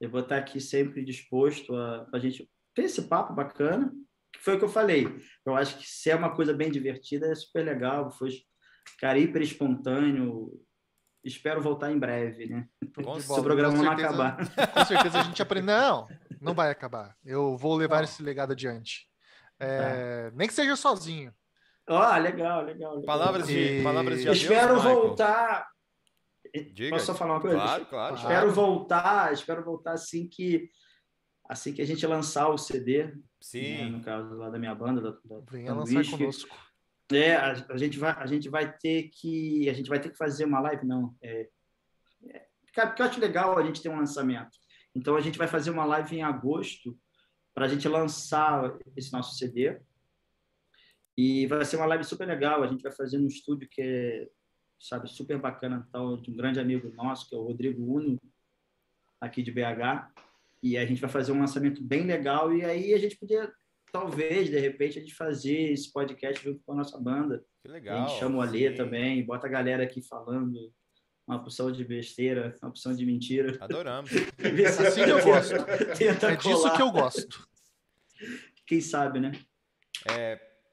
Eu vou estar aqui sempre disposto a, a gente ter esse papo bacana. Que foi o que eu falei. Eu acho que se é uma coisa bem divertida, é super legal. Foi, cara, hiper espontâneo. espero voltar em breve, né? Com Se o programa não certeza- acabar. Com certeza a gente aprende. Não, não vai acabar. Eu vou levar Não. esse legado adiante. É, Nem que seja sozinho. Ó, legal, legal, legal. Palavras de, E- palavras de adeus, Espero Michael. voltar. Diga. Posso só falar uma coisa? Claro, claro. Claro. Espero voltar, espero voltar assim que assim que a gente lançar o CD, né, Sim. no caso lá da minha banda, da, da Venha lançar Whisky. conosco. É, a, a gente vai, a gente vai ter que, a gente vai ter que fazer uma live, não. É, é, cara, porque eu acho legal a gente ter um lançamento. Então a gente vai fazer uma live em agosto para a gente lançar esse nosso CD. E vai ser uma live super legal. A gente vai fazer num estúdio que é, sabe, super bacana, tal, de um grande amigo nosso, que é o Rodrigo Uno, aqui de BH. E a gente vai fazer um lançamento bem legal. E aí a gente podia talvez, de repente, a gente fazer esse podcast junto com a nossa banda. Que a legal. gente chama o Alê sim. também, bota a galera aqui falando uma porção de besteira, uma porção de mentira. Adoramos. Se Assim que eu gosto. Tenta É disso colar. que eu gosto. Quem sabe, né?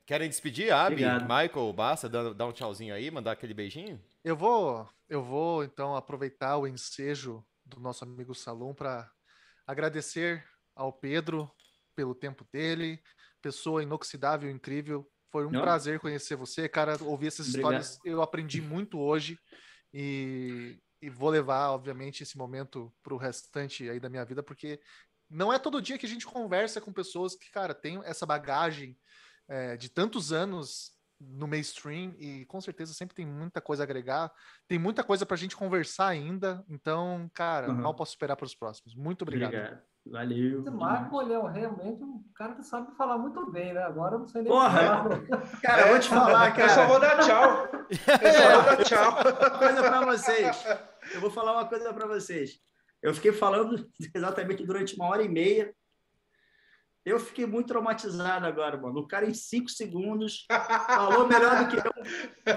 Querem despedir, Abi? Michael, basta dar, dar um tchauzinho aí, mandar aquele beijinho? Eu vou, eu vou então aproveitar o ensejo do nosso amigo Salom para agradecer ao Pedro pelo tempo dele, pessoa inoxidável, incrível. Foi um Não. prazer conhecer você, cara. Ouvir essas Obrigado. histórias, eu aprendi muito hoje e, e vou levar, obviamente, esse momento para o restante aí da minha vida, porque não é todo dia que a gente conversa com pessoas que, cara, têm essa bagagem é, de tantos anos no mainstream e com certeza sempre tem muita coisa a agregar, tem muita coisa pra gente conversar ainda. Então, cara, Uhum. mal posso esperar para os próximos. Muito obrigado. Obrigado. Valeu. Esse Marco, ele é realmente um cara que sabe falar muito bem, né? Agora eu não sei nem Porra! o que falar. Cara, eu vou te falar, Eu só cara, vou dar tchau. Eu só vou dar tchau. uma coisa pra vocês. Eu vou falar uma coisa pra vocês. Eu fiquei falando exatamente durante uma hora e meia. Eu fiquei muito traumatizado agora, mano. O cara, em cinco segundos, falou melhor do que eu.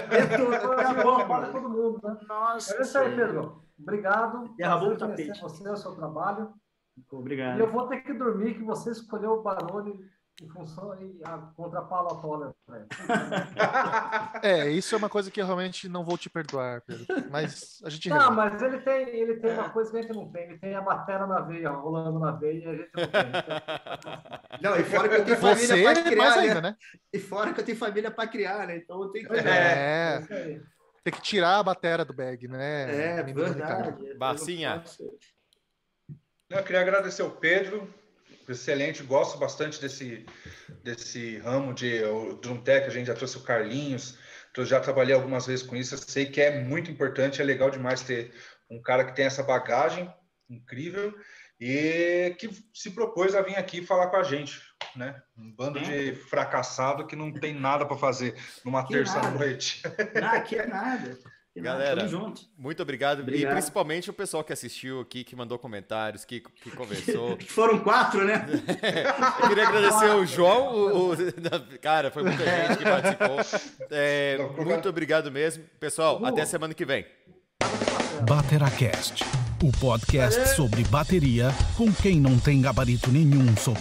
Detorou a bomba. para todo mundo, né? Nossa. É isso aí. Pedro. Obrigado. Derrubou Prazer o tapete. Você, o seu trabalho. E Obrigado. eu vou ter que dormir, que você escolheu o Barone função e a, contra a Paula Toller. velho. É, isso é uma coisa que eu realmente não vou te perdoar, Pedro. Mas a gente Não, resolve. mas ele tem, ele tem uma coisa que a gente não tem. Ele tem a matéria na veia, rolando na veia, e a gente não tem. Não, e fora que eu tenho família Você para mais criar, ainda, né? né? E fora que eu tenho família para criar, né? Então eu tenho que. É, É isso aí. tem que tirar a batera do bag, né? É, verdade. Barcinha. posso- Eu queria agradecer o Pedro, excelente, gosto bastante desse, desse ramo de Drum Tech, a gente já trouxe o Carlinhos, eu já trabalhei algumas vezes com isso, eu sei que é muito importante, é legal demais ter um cara que tem essa bagagem incrível e que se propôs a vir aqui falar com a gente, né? Um bando de fracassado que não tem nada para fazer numa terça-noite. Não, aqui é nada. Galera, Tamo junto. Muito obrigado. E Obrigado. principalmente o pessoal que assistiu aqui, que mandou comentários, que, que conversou. Foram quatro, né? Eu queria agradecer o João. o- o- cara, foi muita gente que participou. É, muito obrigado mesmo. Pessoal, até semana que vem. Bateracast, o podcast sobre bateria com quem não tem gabarito nenhum sobre